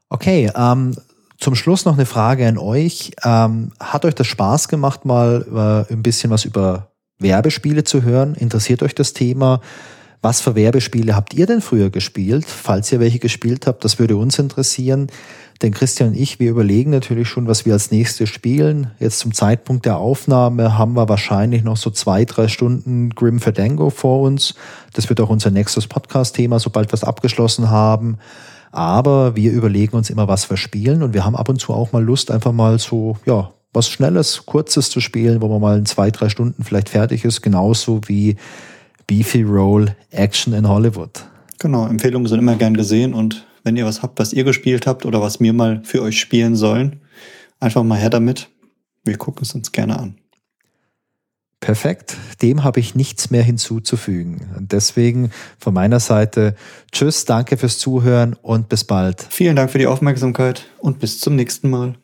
Okay, ähm, zum Schluss noch eine Frage an euch. Ähm, hat euch das Spaß gemacht, mal äh, ein bisschen was über Werbespiele zu hören? Interessiert euch das Thema? Was für Werbespiele habt ihr denn früher gespielt? Falls ihr welche gespielt habt, das würde uns interessieren. Denn Christian und ich, wir überlegen natürlich schon, was wir als nächstes spielen. Jetzt zum Zeitpunkt der Aufnahme haben wir wahrscheinlich noch so zwei, drei Stunden Grim Fandango vor uns. Das wird auch unser nächstes Podcast-Thema, sobald wir es abgeschlossen haben. Aber wir überlegen uns immer, was wir spielen und wir haben ab und zu auch mal Lust, einfach mal so, ja, was Schnelles, Kurzes zu spielen, wo man mal in zwei, drei Stunden vielleicht fertig ist, genauso wie Beefy Roll Action in Hollywood. Genau, Empfehlungen sind immer gern gesehen und wenn ihr was habt, was ihr gespielt habt oder was wir mal für euch spielen sollen, einfach mal her damit. Wir gucken es uns gerne an. Perfekt. Dem habe ich nichts mehr hinzuzufügen. Und deswegen von meiner Seite Tschüss, danke fürs Zuhören und bis bald. Vielen Dank für die Aufmerksamkeit und bis zum nächsten Mal.